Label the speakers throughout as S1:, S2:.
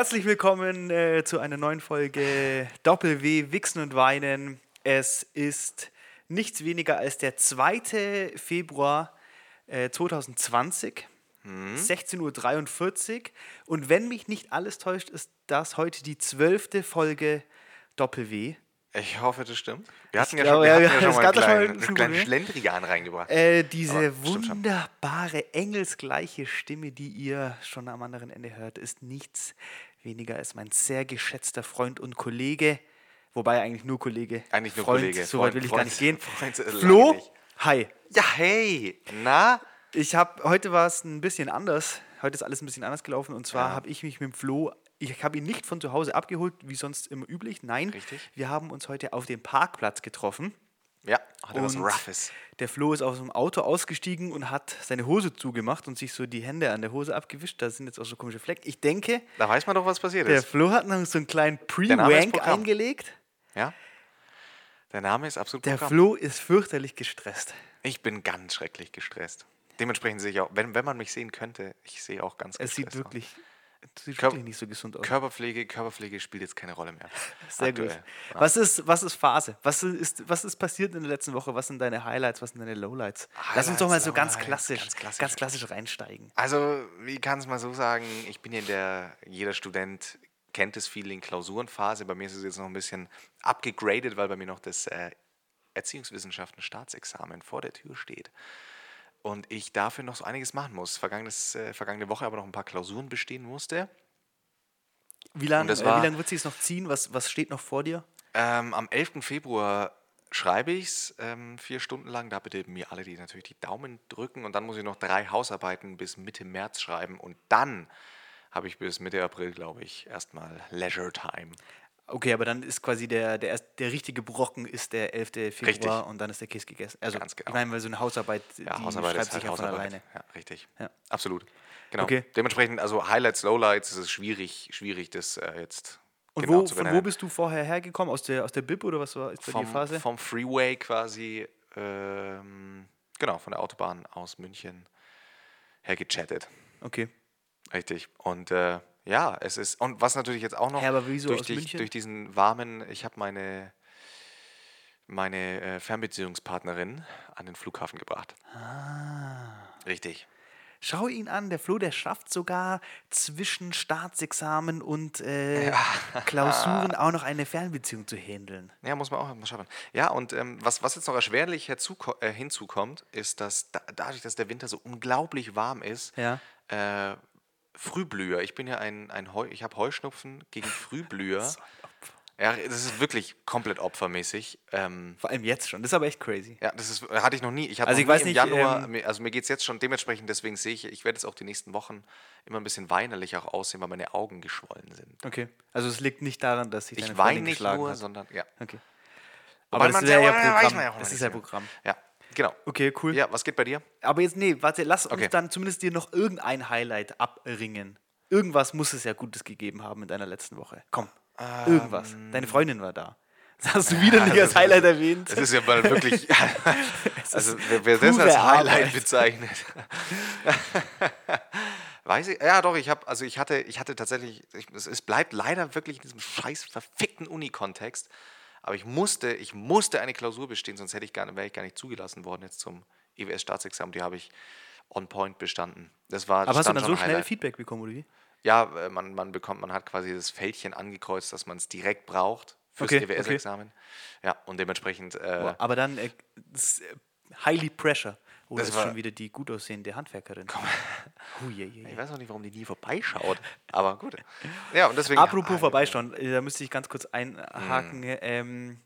S1: Herzlich willkommen äh, zu einer neuen Folge Doppel-W, Wichsen und Weinen. Es ist nichts weniger als der 2. Februar äh, 2020,
S2: Mhm.
S1: 16.43 Uhr. Und wenn mich nicht alles täuscht, ist das heute die zwölfte Folge Doppel-W.
S2: Ich hoffe, das stimmt. Wir hatten ja
S1: glaube,
S2: schon, wir
S1: ja,
S2: hatten
S1: ja,
S2: ja schon mal einen kleinen,
S1: einen
S2: einen kleinen
S1: Schwung,
S2: Schlendrian reingebracht.
S1: Äh, diese
S2: Aber
S1: wunderbare, engelsgleiche Stimme, die ihr schon am anderen Ende hört, ist nichts weniger als mein sehr geschätzter Freund und Kollege. Wobei eigentlich nur Kollege.
S2: Eigentlich nur
S1: Freund,
S2: Kollege.
S1: So weit
S2: Freund-
S1: will ich gar
S2: Freund-
S1: nicht gehen.
S2: Freund ist
S1: Flo,
S2: nicht.
S1: hi.
S2: Ja, hey. Na?
S1: Ich habe heute war es ein bisschen anders. Heute ist alles ein bisschen anders gelaufen. Und zwar
S2: Ja.
S1: habe ich mich mit dem Flo, ich habe ihn nicht von zu Hause abgeholt, wie sonst immer üblich. Nein,
S2: Richtig.
S1: wir haben uns heute auf dem Parkplatz getroffen.
S2: Ja, hatte was
S1: Und
S2: Roughes.
S1: Der Flo ist aus dem Auto ausgestiegen und hat seine Hose zugemacht und sich so die Hände an der Hose abgewischt. Da sind jetzt auch so komische Flecken. Ich denke,
S2: Da weiß man doch, was passiert
S1: der
S2: ist.
S1: Flo hat noch so einen kleinen Pre-Wank eingelegt.
S2: Ja? Der Name ist absolut
S1: Der
S2: Programm.
S1: Flo ist fürchterlich gestresst.
S2: Ich bin ganz schrecklich gestresst. Dementsprechend sehe ich auch, wenn, wenn man mich sehen könnte, ich sehe auch ganz
S1: Es sieht wirklich, es sieht
S2: Kör-
S1: wirklich nicht so gesund
S2: aus. Körperpflege, Körperpflege spielt jetzt keine Rolle mehr.
S1: Sehr
S2: Aktuell.
S1: gut. Was ist, was ist Phase? Was ist, was ist passiert in der letzten Woche? Was sind deine Highlights? Was sind deine Lowlights? Lass uns doch mal
S2: Highlights,
S1: so ganz klassisch,
S2: ganz klassisch.
S1: ganz klassisch reinsteigen.
S2: Also, wie kann es mal so sagen, ich bin in der, jeder Student kennt das Feeling Klausurenphase. Bei mir ist es jetzt noch ein bisschen abgegradet, weil bei mir noch das äh, Erziehungswissenschaften Staatsexamen vor der Tür steht. Und ich dafür noch so einiges machen muss. Vergangenes, äh, vergangene Woche aber noch ein paar Klausuren bestehen musste.
S1: Wie lange äh,
S2: war-
S1: wie lang wird sie es noch ziehen? Was, was steht noch vor dir?
S2: Ähm, am 11. Februar schreibe ich es ähm, vier Stunden lang. Da bitte mir alle, die natürlich die Daumen drücken. Und dann muss ich noch drei Hausarbeiten bis Mitte März schreiben. Und dann habe ich bis Mitte April, glaube ich, erstmal Leisure Time.
S1: Okay, aber dann ist quasi der, der, erst, der richtige Brocken ist der 11. Februar
S2: Richtig.
S1: und dann ist der Kiss gegessen. Also,
S2: Ganz genau.
S1: ich meine, weil so eine Hausarbeit,
S2: Ja,
S1: die
S2: Hausarbeit
S1: schreibt sich
S2: halt
S1: ja von alleine.
S2: Ja, richtig.
S1: Ja.
S2: Absolut. Genau.
S1: Okay.
S2: Dementsprechend, also Highlights, Lowlights, ist es schwierig, schwierig, das äh, jetzt
S1: Und
S2: genau
S1: wo,
S2: zu
S1: von wo
S2: benennen.
S1: bist du vorher hergekommen? Aus der, aus der Bib oder was war ist bei dir
S2: vom,
S1: Phase?
S2: vom Freeway quasi, ähm, genau, von der Autobahn aus München her gechattet.
S1: Okay.
S2: Richtig. Und äh, ja, es ist, und was natürlich jetzt auch noch
S1: Ja, aber wieso
S2: durch, die, durch diesen warmen, ich habe meine, meine äh, Fernbeziehungspartnerin an den Flughafen gebracht.
S1: Ah.
S2: Richtig.
S1: Schau ihn an, der Flo, der schafft sogar zwischen Staatsexamen und äh, Klausuren auch noch eine Fernbeziehung zu handeln.
S2: Ja, muss man auch mal schaffen. Ja, und ähm, was, was jetzt noch erschwerlich äh, hinzukommt, ist, dass da, dadurch, dass der Winter so unglaublich warm ist,
S1: Ja.
S2: äh, Frühblüher, ich bin ja ein, ein Heu, ich habe Heuschnupfen gegen Frühblüher. ja, das ist wirklich komplett opfermäßig. Ähm,
S1: Vor allem jetzt schon. Das ist aber echt crazy.
S2: ja, das ist, hatte ich noch nie. Ich hatte
S1: Also
S2: noch
S1: ich
S2: nie
S1: weiß
S2: im
S1: nicht,
S2: Januar,
S1: ähm,
S2: mir- also mir geht es jetzt schon dementsprechend, deswegen sehe ich, ich werde jetzt auch die nächsten Wochen immer ein bisschen weinerlich auch aussehen, weil meine Augen geschwollen sind.
S1: Okay. Also es liegt nicht daran, dass
S2: Ich
S1: deine
S2: weine nicht nur,
S1: hat.
S2: sondern ja.
S1: Okay.
S2: Wobei
S1: Aber das ist ja,
S2: weiß
S1: Programm.
S2: ja
S1: das ist ja. Programm.
S2: Ja, genau.
S1: Okay, cool.
S2: Ja, was geht bei dir?
S1: Aber jetzt, nee, warte, lass uns
S2: Okay.
S1: dann zumindest dir noch irgendein Highlight abringen. Irgendwas muss es ja Gutes gegeben haben in deiner letzten Woche. Komm, irgendwas. Deine Freundin war da. Das hast du wieder nicht als Highlight erwähnt.
S2: Das ist ja mal wirklich. also, wer, wer das als Highlight
S1: Arbeit.
S2: bezeichnet. Weiß ich? Ja, doch, ich habe, also ich hatte, ich hatte tatsächlich, ich, es, es bleibt leider wirklich in diesem scheiß verfickten Uni-Kontext. Aber ich musste, ich musste eine Klausur bestehen, sonst hätte ich gar, wäre ich gar nicht zugelassen worden jetzt zum EWS-Staatsexamen. Die habe ich on point bestanden. Das war
S1: Aber hast du dann so schnell. Feedback bekommen, oder wie?
S2: Ja, äh, man, man bekommt, man hat quasi das Fältchen angekreuzt, dass man es direkt braucht fürs
S1: Okay,
S2: EWS-Examen. Ja, und dementsprechend. Äh,
S1: Aber dann äh, äh, highly pressure. Oder
S2: Das
S1: ist
S2: war-
S1: schon wieder die gut aussehende Handwerkerin? Hui, je, je, je.
S2: Ich weiß auch nicht, warum die nie vorbeischaut. Aber gut. Ja, und deswegen.
S1: Apropos
S2: Ah,
S1: vorbeischauen, äh, da müsste ich ganz kurz einhaken.
S2: Mhm.
S1: Ähm,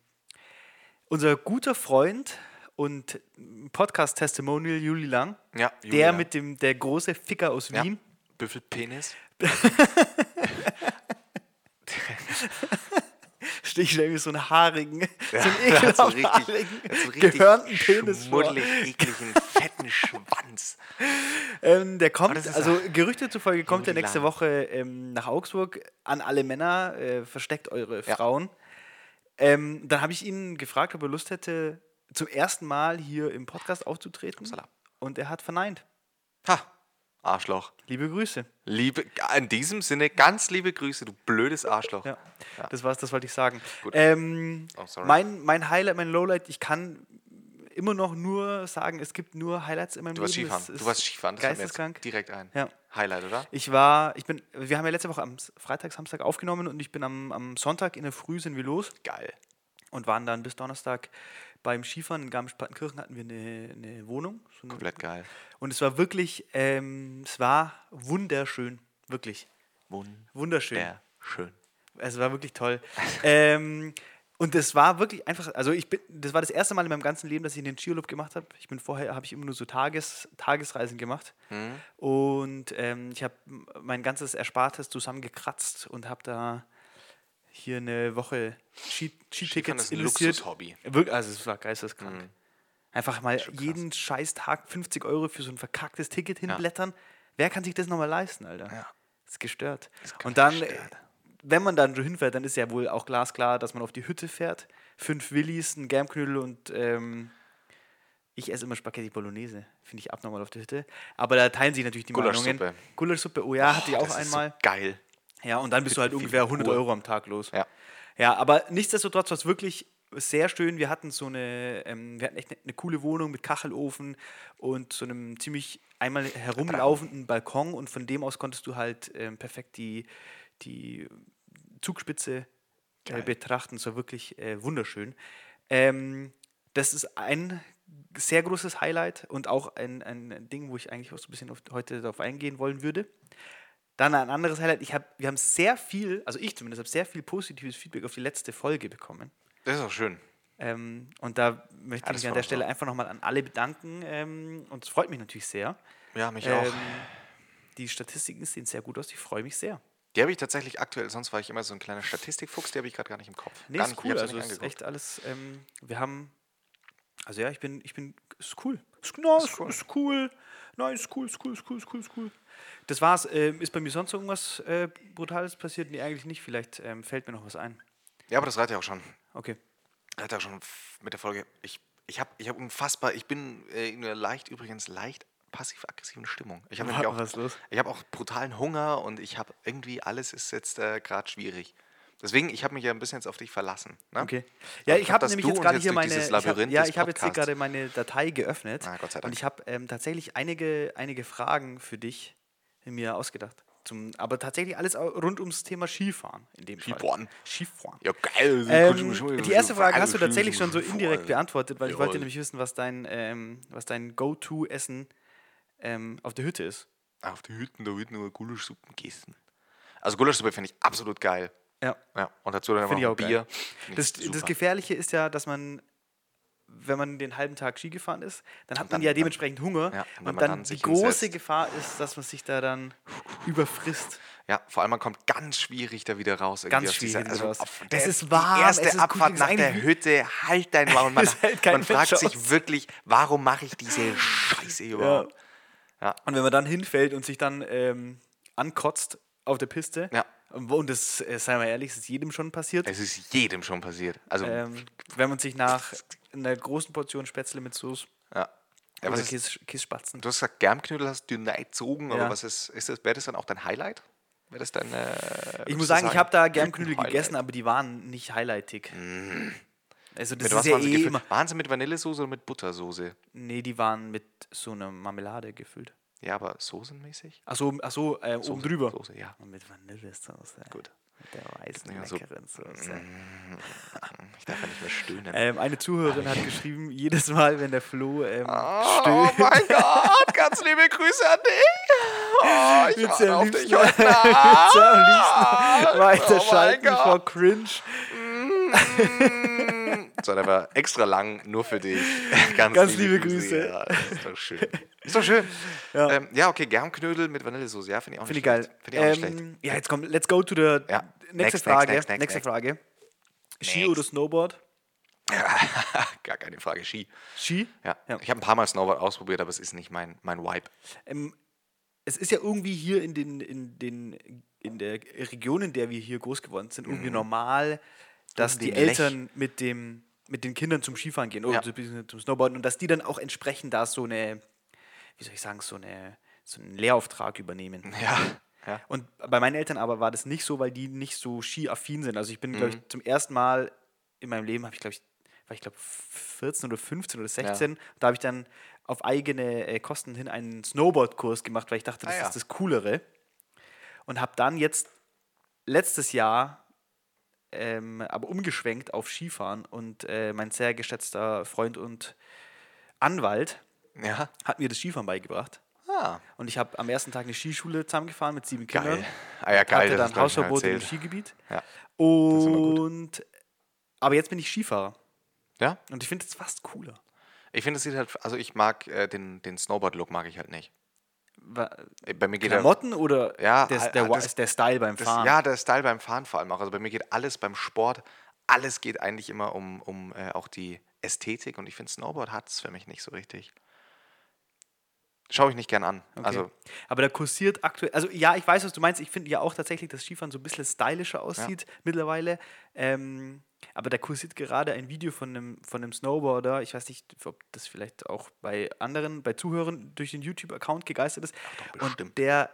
S1: unser guter Freund und Podcast-Testimonial Juli Lang,
S2: Ja, Juli
S1: der
S2: Lang.
S1: mit dem der große Ficker aus
S2: Ja.
S1: Wien,
S2: Büffelpenis.
S1: stehe ich mir so einen haarigen, so einen
S2: Der hat so
S1: ekelhaft
S2: richtig,
S1: haarigen,
S2: der so
S1: gehörnten Penis vor.
S2: ekligen, fetten Schwanz.
S1: Ähm, der kommt, also Gerüchte zufolge kommt er
S2: Juli
S1: nächste. Woche ähm, nach Augsburg. An alle Männer, äh, versteckt eure
S2: Ja.
S1: Frauen. Ähm, dann habe ich ihn gefragt, ob er Lust hätte, zum ersten Mal hier im Podcast aufzutreten. Und er hat verneint.
S2: Ha. Arschloch.
S1: Liebe Grüße.
S2: Liebe, in diesem Sinne, ganz liebe Grüße, du blödes Arschloch.
S1: Ja, das war's, das wollte ich sagen. Ähm,
S2: Oh, sorry.
S1: mein, mein Highlight, mein Lowlight, ich kann immer noch nur sagen, es gibt nur Highlights in meinem
S2: Du warst
S1: Leben.
S2: Skifahren.
S1: Es
S2: Du warst Skifahren, das
S1: geisteskrank.
S2: direkt ein.
S1: Ja.
S2: Highlight, oder?
S1: Ich war, ich bin, wir haben ja letzte Woche am Freitag, Samstag aufgenommen und ich bin am, am Sonntag in der Früh sind wir los
S2: Geil.
S1: und waren dann bis Donnerstag beim Skifahren in Garmisch-Partenkirchen hatten wir eine, eine Wohnung. So eine,
S2: Komplett geil.
S1: und es war wirklich, ähm, es war wunderschön, wirklich wunderschön.
S2: Wunderschön.
S1: Es war wirklich toll. ähm, und es war wirklich einfach, also ich bin, das war das erste Mal in meinem ganzen Leben, dass ich einen Skiurlaub gemacht habe. Ich bin vorher, habe ich immer nur so Tages, Tagesreisen gemacht. Und ähm, ich habe mein ganzes Erspartes zusammengekratzt und habe da hier eine Woche Skitickets investiert. Wirklich, also es war geisteskrank. Einfach mal jeden scheiß Tag 50 Euro für so ein verkacktes Ticket hinblättern. Wer kann sich das nochmal leisten, Alter?
S2: Ja.
S1: Das ist gestört.
S2: ist
S1: Und dann,
S2: gestört.
S1: äh, wenn man dann so hinfährt, dann ist ja wohl auch glasklar, dass man auf die Hütte fährt. Fünf Willis, ein Germknödel und ähm, ich esse immer Spaghetti Bolognese. Finde ich abnormal auf der Hütte. Aber da teilen sich natürlich die
S2: Gulaschsuppe.
S1: Meinungen. Gulaschsuppe, oh ja, hatte ich auch
S2: das
S1: einmal.
S2: Ist so geil.
S1: Ja, und dann bist du halt ungefähr
S2: viel
S1: 100
S2: Uhr?
S1: Euro am Tag los.
S2: Ja.
S1: Ja, aber nichtsdestotrotz war es wirklich sehr schön. Wir hatten so eine, ähm, wir hatten echt eine, eine coole Wohnung mit Kachelofen und so einem ziemlich einmal herumlaufenden Balkon und von dem aus konntest du halt ähm, perfekt die, die Zugspitze äh, betrachten. Es war wirklich äh, wunderschön. Ähm, das ist ein sehr großes Highlight und auch ein, ein Ding, wo ich eigentlich auch so ein bisschen auf, heute darauf eingehen wollen würde. Dann ein anderes Highlight, ich hab, wir haben sehr viel, also ich zumindest, habe sehr viel positives Feedback auf die letzte Folge bekommen.
S2: Das ist auch schön.
S1: Ähm, und da möchte
S2: Ja,
S1: ich mich an der Stelle
S2: auch.
S1: einfach nochmal an alle bedanken. Ähm, und es freut mich natürlich sehr.
S2: Ja, mich
S1: Ähm,
S2: auch.
S1: die Statistiken sehen sehr gut aus, ich freue mich sehr.
S2: Die habe ich tatsächlich aktuell, sonst war ich immer so ein kleiner Statistikfuchs, die habe ich gerade gar nicht im Kopf.
S1: Nee,
S2: gar
S1: ist
S2: nicht, ich
S1: cool. Also ist echt alles, ähm, wir haben, also ja, ich bin, ich bin, ist cool. Ist, na, ist,
S2: cool.
S1: ist cool. Nein, ist cool, ist cool, ist cool, ist cool, ist cool. Das war's. Ähm, ist bei mir sonst irgendwas äh, Brutales passiert? Nee, eigentlich nicht. Vielleicht ähm, fällt mir noch was ein.
S2: Ja, aber das reicht ja auch schon.
S1: Okay.
S2: Hat ja schon f- mit der Folge. Ich, ich habe ich hab unfassbar, ich bin äh, in einer leicht, übrigens leicht passiv-aggressiven Stimmung. Ich habe auch,
S1: was ist los?
S2: Ich habe auch brutalen Hunger und ich habe irgendwie, alles ist jetzt äh, gerade schwierig. Deswegen, ich habe mich ja ein bisschen jetzt auf dich verlassen. Ne?
S1: Okay. Ja,
S2: Und
S1: ich habe
S2: dass
S1: nämlich jetzt gerade hier meine. Ich hab, ja, ich habe jetzt hier gerade meine Datei geöffnet.
S2: Ah, Gott sei
S1: Und
S2: Dank.
S1: ich habe ähm, tatsächlich einige, einige Fragen für dich mir ausgedacht. Zum, aber tatsächlich alles rund ums Thema Skifahren in dem
S2: Skifahren.
S1: Fall. Skifahren.
S2: Ja, geil.
S1: Ähm, die erste Frage hast du tatsächlich schon so indirekt
S2: beantwortet.
S1: weil ich wollte
S2: Jawohl.
S1: nämlich wissen, was dein, ähm, was dein Go-To-Essen ähm, auf der Hütte ist.
S2: Auf die Hütten, da wird nur Gulaschsuppen gegessen. Also Gulaschsuppe finde ich absolut geil.
S1: Ja.
S2: Ja, und dazu dann
S1: Finde ich
S2: noch. Bier.
S1: Das, das. Gefährliche ist ja, dass man, wenn man den halben Tag Ski gefahren ist, dann hat man
S2: dann-
S1: ja
S2: dann-
S1: dementsprechend Hunger.
S2: ja, und
S1: und
S2: man
S1: dann,
S2: dann
S1: die große
S2: hinsetzt.
S1: Gefahr ist, dass man sich da dann überfrisst.
S2: Ja, vor allem man kommt ganz schwierig da wieder raus.
S1: Ganz
S2: aus dieser-
S1: schwierig
S2: also
S1: raus. Es ist warm,
S2: Die erste
S1: es ist
S2: Abfahrt
S1: gut
S2: nach der Hütte, halt dein Maul. Man,
S1: kein
S2: man fragt
S1: Mensch
S2: sich
S1: aus.
S2: wirklich, warum mache ich diese Scheiße überhaupt?
S1: Und wenn man dann hinfällt und sich dann ähm, ankotzt auf der Piste,
S2: Ja.
S1: Und das, äh, seien wir ehrlich, ist jedem schon passiert,
S2: Es ist jedem schon passiert. Also,
S1: ähm, wenn man sich nach einer großen Portion Spätzle mit Soße
S2: ja. ja
S1: oder Käse, Kässpatzen.
S2: du hast gesagt, Germknödel hast du gezogen, aber
S1: Ja.
S2: was ist, ist das, wäre das dann auch dein Highlight? Wäre das dein, äh,
S1: Ich muss
S2: du
S1: sagen, ich habe da gern
S2: Hütten-
S1: Knödel
S2: Highlight?
S1: gegessen, aber die waren nicht highlightig. Also das
S2: Mit
S1: ist ja eh immer.
S2: Waren sie mit Vanillesoße oder mit Buttersoße?
S1: Nee, die waren mit so einer Marmelade gefüllt.
S2: Ja, aber soßenmäßig?
S1: Achso, ach so, äh, oben drüber.
S2: Soße, ja.
S1: Und mit Vanillesoße.
S2: Gut.
S1: Mit der weißen,
S2: Ja, so-
S1: leckeren Soße.
S2: Ich darf ja nicht mehr stöhnen.
S1: Ähm, eine Zuhörerin hat geschrieben, jedes Mal, wenn der Flo ähm,
S2: Oh
S1: stöhnt,
S2: mein Gott, ganz liebe Grüße an dich. Oh, ich warte
S1: am
S2: auf
S1: liebsten,
S2: dich heute Nacht.
S1: weiterschalten
S2: Oh mein
S1: vor Cringe.
S2: So, der war extra lang, nur für dich. Ganz,
S1: Ganz liebe Grüße.
S2: Ja, ist doch schön. Ist doch schön.
S1: Ja.
S2: Ähm, ja okay, Germknödel mit Vanillesoße. Ja, finde ich auch
S1: Finde
S2: nicht
S1: ich geil.
S2: schlecht. Finde ich auch nicht schlecht.
S1: Ähm, ja, jetzt komm, let's go to the
S2: Ja.
S1: nächste
S2: Next,
S1: Frage.
S2: next, next,
S1: nächste. Frage. Ski oder Snowboard?
S2: Gar keine Frage. Ski.
S1: Ski?
S2: Ja.
S1: Ja.
S2: Ich habe ein paar Mal Snowboard ausprobiert, aber es ist nicht mein, mein Vibe.
S1: Ähm, es ist ja irgendwie hier in den, in den in der Region, in der wir hier groß geworden sind, irgendwie normal, dass die
S2: den Lech.
S1: Eltern mit dem mit den Kindern zum Skifahren gehen oder
S2: Ja.
S1: zum- Snowboarden und dass die dann auch entsprechend da so eine, wie soll ich sagen, so eine so einen Lehrauftrag übernehmen.
S2: Ja. ja.
S1: Und bei meinen Eltern aber war das nicht so, weil die nicht so skiaffin sind. Also ich bin, glaube
S2: Mhm.
S1: ich, zum ersten Mal in meinem Leben, habe ich, glaube ich, war ich glaube 14 oder 15 oder 16. Da habe ich dann auf eigene äh, Kosten hin einen Snowboard-Kurs gemacht, weil ich dachte, das
S2: Ah, ja.
S1: ist das Coolere. Und habe dann jetzt letztes Jahr ähm, aber umgeschwenkt auf Skifahren und äh, mein sehr geschätzter Freund und Anwalt
S2: Ja.
S1: hat mir das Skifahren beigebracht.
S2: Ah,
S1: Und ich habe am ersten Tag eine Skischule zusammengefahren mit sieben Kindern.
S2: geil. Ah ja, geil.
S1: hatte dann Hausverbot im. Skigebiet.
S2: Ja.
S1: Und aber jetzt bin ich Skifahrer.
S2: Ja?
S1: Und ich finde es fast cooler.
S2: Ich finde, es sieht halt, also ich mag äh, den, den Snowboard-Look mag ich halt nicht. Bei mir geht
S1: Klamotten oder
S2: Ja,
S1: der, der,
S2: das-
S1: der Style beim
S2: das,
S1: Fahren?
S2: ja, der Style beim Fahren vor allem auch. Also bei mir geht alles beim Sport, alles geht eigentlich immer um, um äh, auch die Ästhetik und ich finde, Snowboard hat es für mich nicht so richtig. Schaue ich nicht gern an.
S1: Okay.
S2: Also,
S1: aber da kursiert aktuell, also ja, ich weiß, was du meinst. Ich finde ja auch tatsächlich, dass Skifahren so ein bisschen stylischer aussieht mittlerweile. Ähm, aber da kursiert gerade ein Video von einem, von einem Snowboarder. Ich weiß nicht, ob das vielleicht auch bei anderen, bei Zuhörern durch den YouTube-Account gegeistert ist.
S2: doch,
S1: und der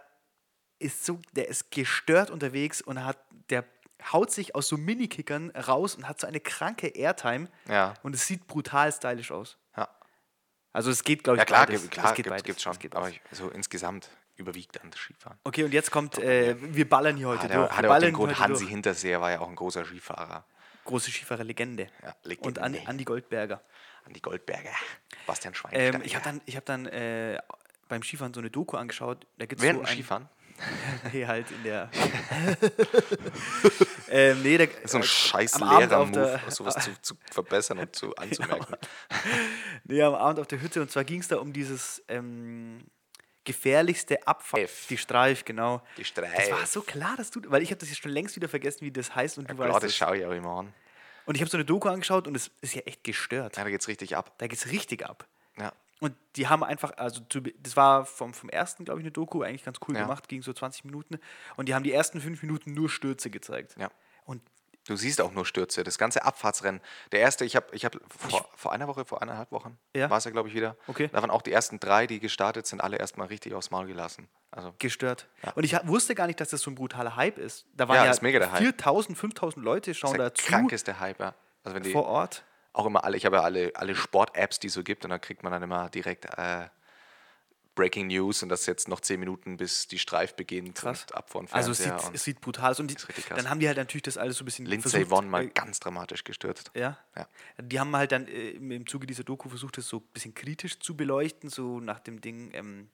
S1: ist so, der ist gestört unterwegs und hat, der haut sich aus so Minikickern raus und hat so eine kranke Airtime.
S2: Ja.
S1: Und es sieht brutal stylisch aus. Also es geht, glaube ich,
S2: Ja, klar,
S1: beides.
S2: klar
S1: es geht
S2: gibt,
S1: beides.
S2: gibt's schon.
S1: Es geht
S2: aber ich, so insgesamt überwiegt dann das Skifahren.
S1: Okay, und jetzt kommt, äh, wir ballern hier heute
S2: Hat
S1: durch.
S2: er, hat er auch den Grund, Hansi
S1: durch.
S2: Hinterseher war ja auch ein großer Skifahrer.
S1: Große Skifahrer-Legende.
S2: Ja,
S1: Und Andi,
S2: Legende.
S1: Andi Goldberger.
S2: An die Goldberger. Bastian Schweinsteiger.
S1: Ähm, ich habe dann, ich hab dann äh, beim Skifahren so eine Doku angeschaut. Da gibt's
S2: Während
S1: so ein,
S2: Skifahren?
S1: Nee, halt in der. ähm, nee,
S2: ist so ein scheiß Lehrer-Move,
S1: der-
S2: sowas zu, zu verbessern und zu anzumerken.
S1: nee, am Abend auf der Hütte. Und zwar ging es da um dieses ähm, gefährlichste Abfall. Die Streif, genau.
S2: Die Streif.
S1: Das war so klar, dass du. Weil ich habe das jetzt schon längst wieder vergessen, wie das heißt. Und du
S2: Klar,
S1: weißt
S2: das schaue ich auch immer an.
S1: Und ich habe so eine Doku angeschaut und es ist ja echt gestört.
S2: Ja, da geht's richtig ab.
S1: Da geht es richtig ab.
S2: Ja.
S1: Und die haben einfach, also zu, das war vom, vom ersten, glaube ich, eine Doku, eigentlich ganz cool
S2: Ja.
S1: gemacht, ging so 20 Minuten. Und die haben die ersten fünf Minuten nur Stürze gezeigt.
S2: Ja.
S1: Und
S2: Du siehst auch nur Stürze. Das ganze Abfahrtsrennen. Der erste, ich habe ich hab vor, vor einer Woche, vor eineinhalb Wochen,
S1: Ja.
S2: war es ja, glaube ich, wieder.
S1: Okay.
S2: Da waren auch die ersten drei, die gestartet sind, alle erstmal richtig aufs Maul gelassen. Also,
S1: gestört.
S2: Ja.
S1: Und ich wusste gar nicht, dass das so ein brutaler Hype ist. Da waren
S2: Ja,
S1: ja,
S2: das ist mega der Hype.
S1: 4000, 5000 Leute schauen
S2: der
S1: dazu
S2: krankeste Hype, ja. Also wenn die
S1: vor Ort.
S2: Auch immer alle, ich habe ja alle, alle Sport-Apps, die es so gibt, und da kriegt man dann immer direkt äh, Breaking News und das ist jetzt noch zehn Minuten, bis die Streif beginnt
S1: Krass.
S2: und ab von
S1: Also es sieht, es sieht brutal aus. Und die, dann haben die halt natürlich das alles so ein bisschen
S2: Lindsay Vonn mal
S1: äh,
S2: ganz dramatisch gestürzt.
S1: Ja.
S2: Ja.
S1: Die haben halt dann äh, im, im Zuge dieser Doku versucht, das so ein bisschen kritisch zu beleuchten, so nach dem Ding, ähm,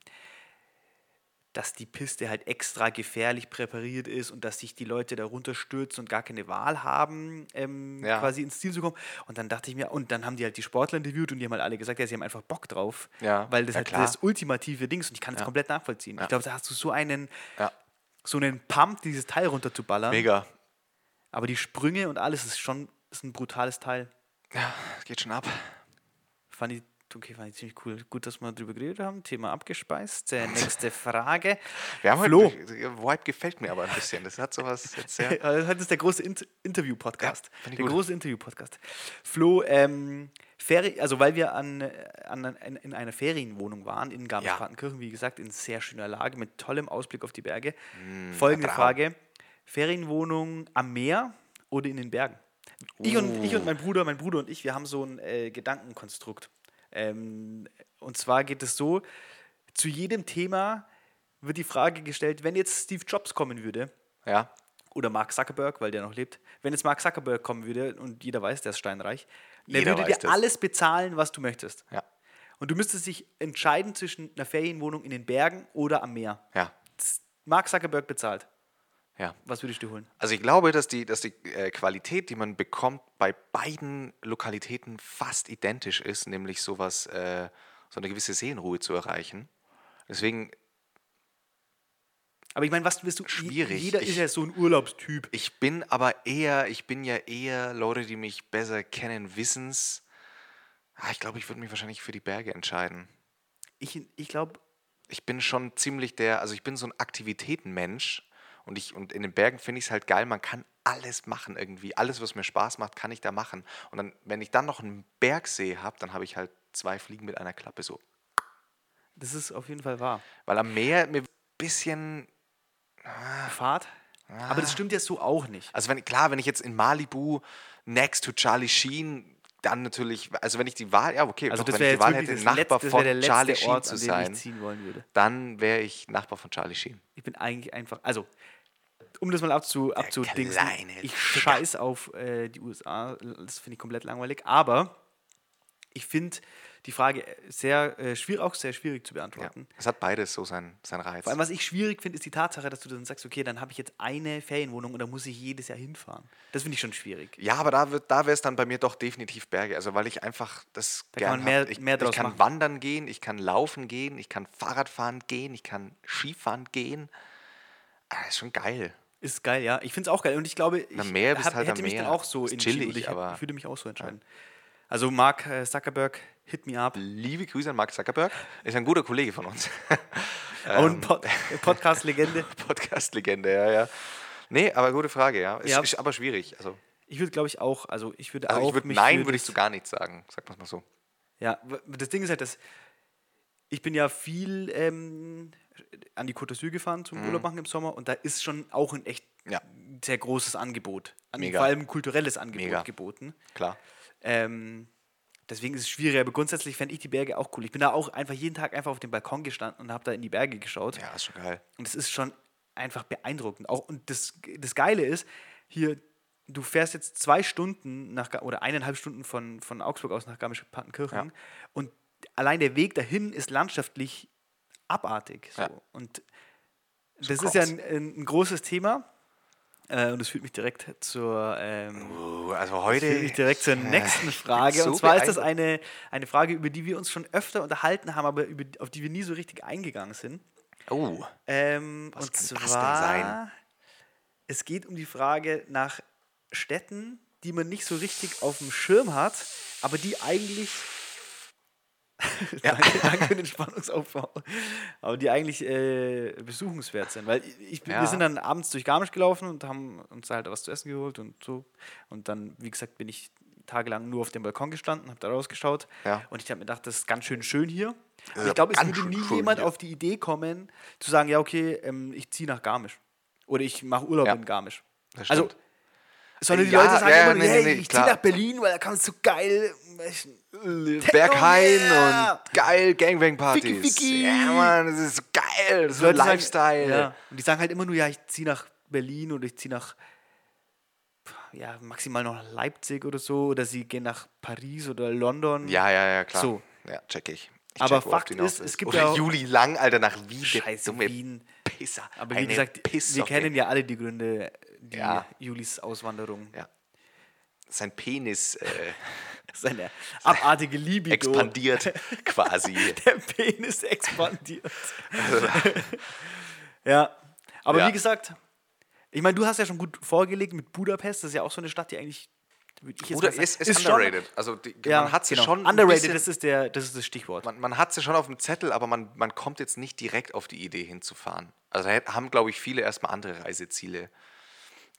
S1: dass die Piste halt extra gefährlich präpariert ist und dass sich die Leute darunter stürzen und gar keine Wahl haben, ähm,
S2: Ja.
S1: quasi ins Ziel zu kommen. Und dann dachte ich mir, und dann haben die halt die Sportler interviewt und die haben halt alle gesagt, ja, sie haben einfach Bock drauf,
S2: Ja,
S1: weil das
S2: ja,
S1: halt
S2: klar.
S1: das ultimative Ding ist und ich kann es komplett nachvollziehen. Ich glaube, da hast du so einen, so einen Pump, dieses Teil runterzuballern.
S2: mega.
S1: Aber die Sprünge und alles ist schon ist ein brutales Teil.
S2: Ja, geht schon ab.
S1: Fand ich, okay, fand ich ziemlich cool. Gut, dass wir darüber geredet haben. Thema abgespeist. Äh, nächste Frage.
S2: Wir haben
S1: Flo.
S2: heute, Vibe gefällt mir aber ein bisschen. Das hat sowas jetzt sehr.
S1: Heute ist der große Int Interview-Podcast.
S2: Ja,
S1: der
S2: gut.
S1: große Interview-Podcast. Flo, ähm, Feri also weil wir an, äh, an, in, in einer Ferienwohnung waren in Garmisch-Partenkirchen, wie gesagt, in sehr schöner Lage mit tollem Ausblick auf die Berge. Folgende
S2: Traum.
S1: Frage: Ferienwohnung am Meer oder in den Bergen? Ich, und, ich und mein Bruder, mein Bruder und ich, wir haben so ein äh, Gedankenkonstrukt. Ähm, und zwar geht es so: Zu jedem Thema wird die Frage gestellt, wenn jetzt Steve Jobs kommen würde,
S2: Ja,
S1: oder Mark Zuckerberg, weil der noch lebt. Wenn jetzt Mark Zuckerberg kommen würde und jeder weiß, der ist steinreich, der
S2: Jeder
S1: würde dir
S2: das.
S1: alles bezahlen, was du möchtest.
S2: ja,
S1: Und du müsstest dich entscheiden zwischen einer Ferienwohnung in den Bergen oder am Meer.
S2: ja,
S1: Mark Zuckerberg bezahlt.
S2: Ja.
S1: Was würdest du holen?
S2: Also ich glaube, dass die, dass die äh, Qualität, die man bekommt, bei beiden Lokalitäten fast identisch ist, nämlich sowas, äh, so eine gewisse Seelenruhe zu erreichen. Deswegen,
S1: Aber ich meine, was willst du?
S2: Schwierig.
S1: Jeder
S2: Ich-
S1: ist ja so ein Urlaubstyp.
S2: ich bin aber eher, ich bin ja eher Leute, die mich besser kennen, wissens. Ah, ich glaube, ich würde mich wahrscheinlich für die Berge entscheiden.
S1: Ich, ich glaube,
S2: ich bin schon ziemlich der, also ich bin so ein Aktivitätenmensch und ich und in den Bergen finde ich es halt geil, man kann alles machen irgendwie, alles was mir Spaß macht, kann ich da machen und dann wenn ich dann noch einen Bergsee habe, dann habe ich halt zwei Fliegen mit einer Klappe so.
S1: Das ist auf jeden Fall wahr.
S2: Weil am Meer mir ein bisschen.
S1: Fahrt. Aber das stimmt ja so auch nicht.
S2: Also wenn, klar, wenn ich jetzt in Malibu next to Charlie Sheen, dann natürlich, also wenn ich die Wahl, ja okay,
S1: Also
S2: doch,
S1: das
S2: wenn ich die Wahl hätte, Nachbar
S1: letzte,
S2: von Charlie Sheen
S1: Ort,
S2: zu sein,
S1: ich ziehen wollen würde.
S2: dann wäre ich Nachbar von Charlie Sheen.
S1: Ich bin eigentlich einfach, also um das mal abzu, abzudingsen, ich scheiß auf äh, die USA, das finde ich komplett langweilig, aber ich finde die Frage sehr äh, schwierig, auch sehr schwierig zu
S2: Ja.
S1: beantworten.
S2: Es hat beides so seinen, seinen Reiz.
S1: Vor allem, was ich schwierig finde, ist die Tatsache, dass du dann sagst, okay, dann habe ich jetzt eine Ferienwohnung und da muss ich jedes Jahr hinfahren. Das finde ich schon schwierig.
S2: Ja, aber da, wird- da wäre es dann bei mir doch definitiv Berge. Also weil ich einfach das
S1: Da kann
S2: gern
S1: man mehr-.
S2: Ich,
S1: mehr
S2: ich kann
S1: machen.
S2: wandern gehen, ich kann laufen gehen, ich kann Fahrradfahren gehen, ich kann Skifahren gehen. Ah, Das ist schon geil.
S1: Ist geil, ja. Ich finde es auch geil. Und ich glaube, ich
S2: bist
S1: hab,
S2: halt
S1: hätte mich dann
S2: Meer.
S1: auch so
S2: Ist
S1: entschieden.
S2: chillig,
S1: ich,
S2: aber-
S1: ich würde mich auch so entscheiden. Also Mark äh, Zuckerberg, hit me up.
S2: Liebe Grüße an Mark Zuckerberg. Ist ein guter Kollege von uns.
S1: Und
S2: Ähm.
S1: Pod Podcast-Legende.
S2: Podcast-Legende, ja, ja. Nee, aber gute Frage, ja. Ist,
S1: Ja.
S2: ist aber schwierig. Also,
S1: Ich würde, glaube ich, auch, also ich würde
S2: also
S1: auch
S2: ich
S1: mich
S2: nein, würde ich zu gar nichts sagen. Sag mal so.
S1: Ja, das Ding ist halt, dass ich bin ja viel ähm, an die Côte d'Azur gefahren zum Urlaub machen im Sommer und da ist schon auch ein echt
S2: Mhm. Ja.
S1: sehr großes Angebot. An, vor allem ein kulturelles Angebot
S2: Mega.
S1: geboten.
S2: Klar.
S1: Ähm, deswegen ist es schwierig, aber grundsätzlich fände ich die Berge auch cool. Ich bin da auch einfach jeden Tag einfach auf dem Balkon gestanden und habe da in die Berge geschaut.
S2: Ja, ist schon geil.
S1: Und es ist schon einfach beeindruckend. Auch, und das, das Geile ist, hier, du fährst jetzt zwei Stunden nach, oder eineinhalb Stunden von, von Augsburg aus nach Garmisch-Partenkirchen
S2: Ja.
S1: und allein der Weg dahin ist landschaftlich abartig. So.
S2: Ja.
S1: Und das
S2: krass.
S1: ist ja ein, ein großes Thema. Äh, und das führt mich direkt zur, ähm,
S2: Uh, also
S1: das
S2: heute.
S1: führt mich direkt zur nächsten Frage.
S2: so
S1: und zwar ist das eine, eine Frage, über die wir uns schon öfter unterhalten haben, aber über, auf die wir nie so richtig eingegangen sind.
S2: Oh,
S1: Ähm,
S2: Was
S1: und
S2: kann das denn
S1: zwar,
S2: sein?
S1: es geht um die Frage nach Städten, die man nicht so richtig auf dem Schirm hat, aber die eigentlich. danke, danke für den Spannungsaufbau. Aber die eigentlich äh, besuchungswert sind. Weil ich,
S2: Ja.
S1: wir sind dann abends durch Garmisch gelaufen und haben uns halt was zu essen geholt und so. Und dann, wie gesagt, bin ich tagelang nur auf dem Balkon gestanden, habe da rausgeschaut.
S2: Ja.
S1: Und ich habe mir gedacht, das ist ganz schön schön hier.
S2: Ja,
S1: ich glaube, es würde nie jemand
S2: hier.
S1: auf die Idee kommen, zu sagen, ja, okay, ähm, ich ziehe nach Garmisch. Oder ich mache Urlaub in Garmisch. Also, sondern die Leute sagen immer, hey, ich ziehe nach Berlin, weil da kannst du geil
S2: Berghain
S1: yeah!
S2: und geil Gangbang-Partys. Ja, Mann, das ist geil. Das ist so
S1: Leute sagen-
S2: Lifestyle.
S1: Ja. Und die sagen halt immer nur, ja, ich ziehe nach Berlin oder ich ziehe nach ja, maximal noch nach Leipzig oder so. Oder sie gehen nach Paris oder London.
S2: Ja, ja, ja, klar.
S1: So.
S2: Ja, check ich. ich
S1: Aber
S2: check,
S1: Fakt ist, es gibt
S2: Oder
S1: ja auch-
S2: Juli Lang, Alter, nach Wien.
S1: Scheiße,
S2: dumme
S1: Wien.
S2: Pisser.
S1: Aber wie
S2: Eine
S1: gesagt, wir
S2: Pisssocke.
S1: kennen ja alle die Gründe, die
S2: Ja.
S1: Julis Auswanderung.
S2: Ja. Sein Penis äh,
S1: Seine abartige Libido.
S2: expandiert quasi.
S1: Der Penis expandiert. ja, aber
S2: Ja.
S1: wie gesagt, ich meine, du hast ja schon gut vorgelegt mit Budapest. Das ist ja auch so eine Stadt, die eigentlich.
S2: Oder ist, ist,
S1: schon-
S2: underrated. also die,
S1: Ja,
S2: man hat sie
S1: genau.
S2: schon
S1: Underrated,
S2: bisschen-
S1: das, ist der, das ist das Stichwort.
S2: man, man hat sie schon auf dem Zettel, aber man, man kommt jetzt nicht direkt auf die Idee hinzufahren. Also da haben, glaube ich, viele erstmal andere Reiseziele.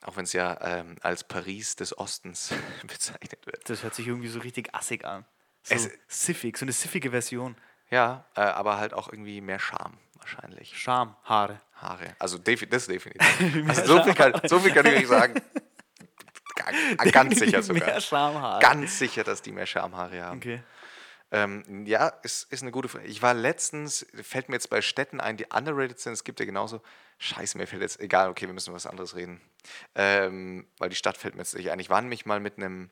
S2: Auch wenn es ja ähm, als Paris des Ostens bezeichnet wird.
S1: Das hört sich irgendwie so richtig assig an. So
S2: Es-
S1: siffig, so eine siffige Version.
S2: Ja, äh, aber halt auch irgendwie mehr Charme wahrscheinlich.
S1: Charme, Haare.
S2: Haare. Also defi das definitiv. Also so viel, kann, so viel kann ich euch sagen. Ga- Ganz sicher sogar.
S1: Mehr Schamhaare.
S2: Ganz sicher, dass die mehr Schamhaare haben.
S1: Okay.
S2: Ähm, ja, ist, ist eine gute Frage. Ich war letztens, fällt mir jetzt bei Städten ein, die underrated sind. Es gibt ja genauso. Scheiße, mir fällt jetzt. Egal, okay, wir müssen über was anderes reden. Ähm, weil die Stadt fällt mir jetzt nicht ein. Ich war nämlich mal mit einem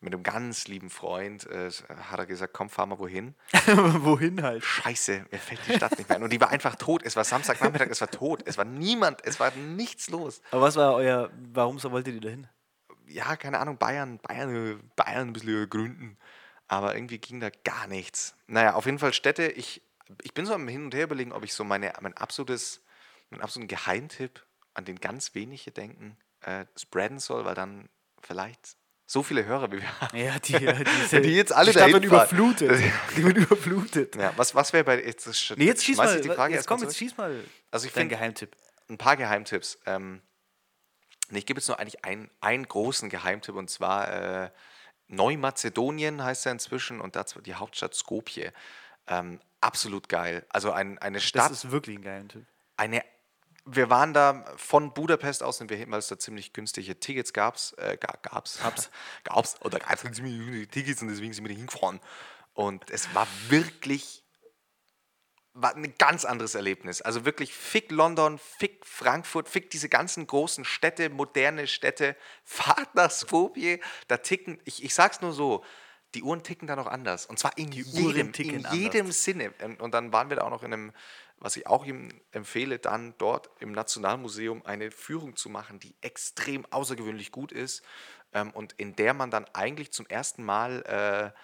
S2: mit einem ganz lieben Freund, äh, hat er gesagt, komm, fahr mal wohin.
S1: Wohin halt?
S2: Scheiße, mir fällt die Stadt nicht mehr ein. Und die war einfach tot. Es war Samstagnachmittag, es war tot. Es war niemand, es war nichts los.
S1: Aber was war euer. Warum so wolltet ihr da hin?
S2: Ja, keine Ahnung, Bayern, Bayern, Bayern ein bisschen gründen. Aber irgendwie ging da gar nichts. Naja, auf jeden Fall Städte. Ich, ich bin so am Hin und Her überlegen, ob ich so meine, mein absolutes, meinen absoluten Geheimtipp, an den ganz wenige denken, äh, spreaden soll, weil dann vielleicht so viele Hörer wie wir haben.
S1: Ja, die, diese,
S2: Die jetzt alle
S1: die
S2: dahin
S1: überflutet. Die wird überflutet.
S2: Ja, was, was wäre bei. Jetzt, das-
S1: Nee, jetzt schieß mal.
S2: die Frage
S1: jetzt komm, jetzt schieß mal.
S2: Also ich
S1: dein
S2: find-
S1: Geheimtipp.
S2: ein paar Geheimtipps. Ähm, nee, ich gebe jetzt nur eigentlich einen, einen großen Geheimtipp und zwar äh, Neumazedonien heißt er inzwischen und dazu die Hauptstadt Skopje. Ähm, absolut geil. Also ein, eine
S1: Das
S2: Stadt,
S1: ist wirklich ein geiler Typ.
S2: eine. Wir waren da von Budapest aus, sind wir hin, weil es da ziemlich günstige Tickets gab's, äh, ga- gab's, gab's, gab's, oder gab's dann ziemlich günstige Tickets und deswegen sind wir da hingefahren. Und es war wirklich war ein ganz anderes Erlebnis. Also wirklich fick London, fick Frankfurt, fick diese ganzen großen Städte, moderne Städte, fahrt nach Skopje, da ticken, ich, ich sag's nur so, die Uhren ticken da noch anders. Und zwar in jedem, in jedem Sinne. Und und dann waren wir da auch noch in einem, was ich auch ihm empfehle, dann dort im Nationalmuseum eine Führung zu machen, die extrem außergewöhnlich gut ist ähm, und in der man dann eigentlich zum ersten Mal äh,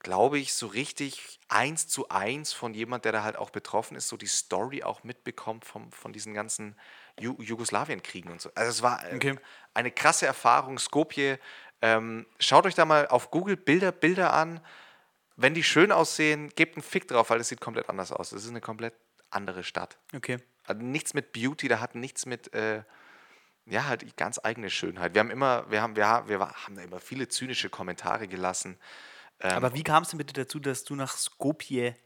S2: glaube ich, so richtig eins zu eins von jemand, der da halt auch betroffen ist, so die Story auch mitbekommt vom, von diesen ganzen Ju Jugoslawienkriegen und so. Also es war äh,
S1: Okay.
S2: eine krasse Erfahrung. Skopje, ähm, schaut euch da mal auf Google Bilder, Bilder an. Wenn die schön aussehen, gebt einen Fick drauf, weil das sieht komplett anders aus. Das ist eine komplett andere Stadt.
S1: Okay.
S2: Also nichts mit Beauty, da hat nichts mit, äh, ja, halt die ganz eigene Schönheit. Wir haben immer, wir haben, wir haben, wir haben da immer viele zynische Kommentare gelassen. Ähm,
S1: Aber wie kam es denn bitte dazu, dass du nach Skopje.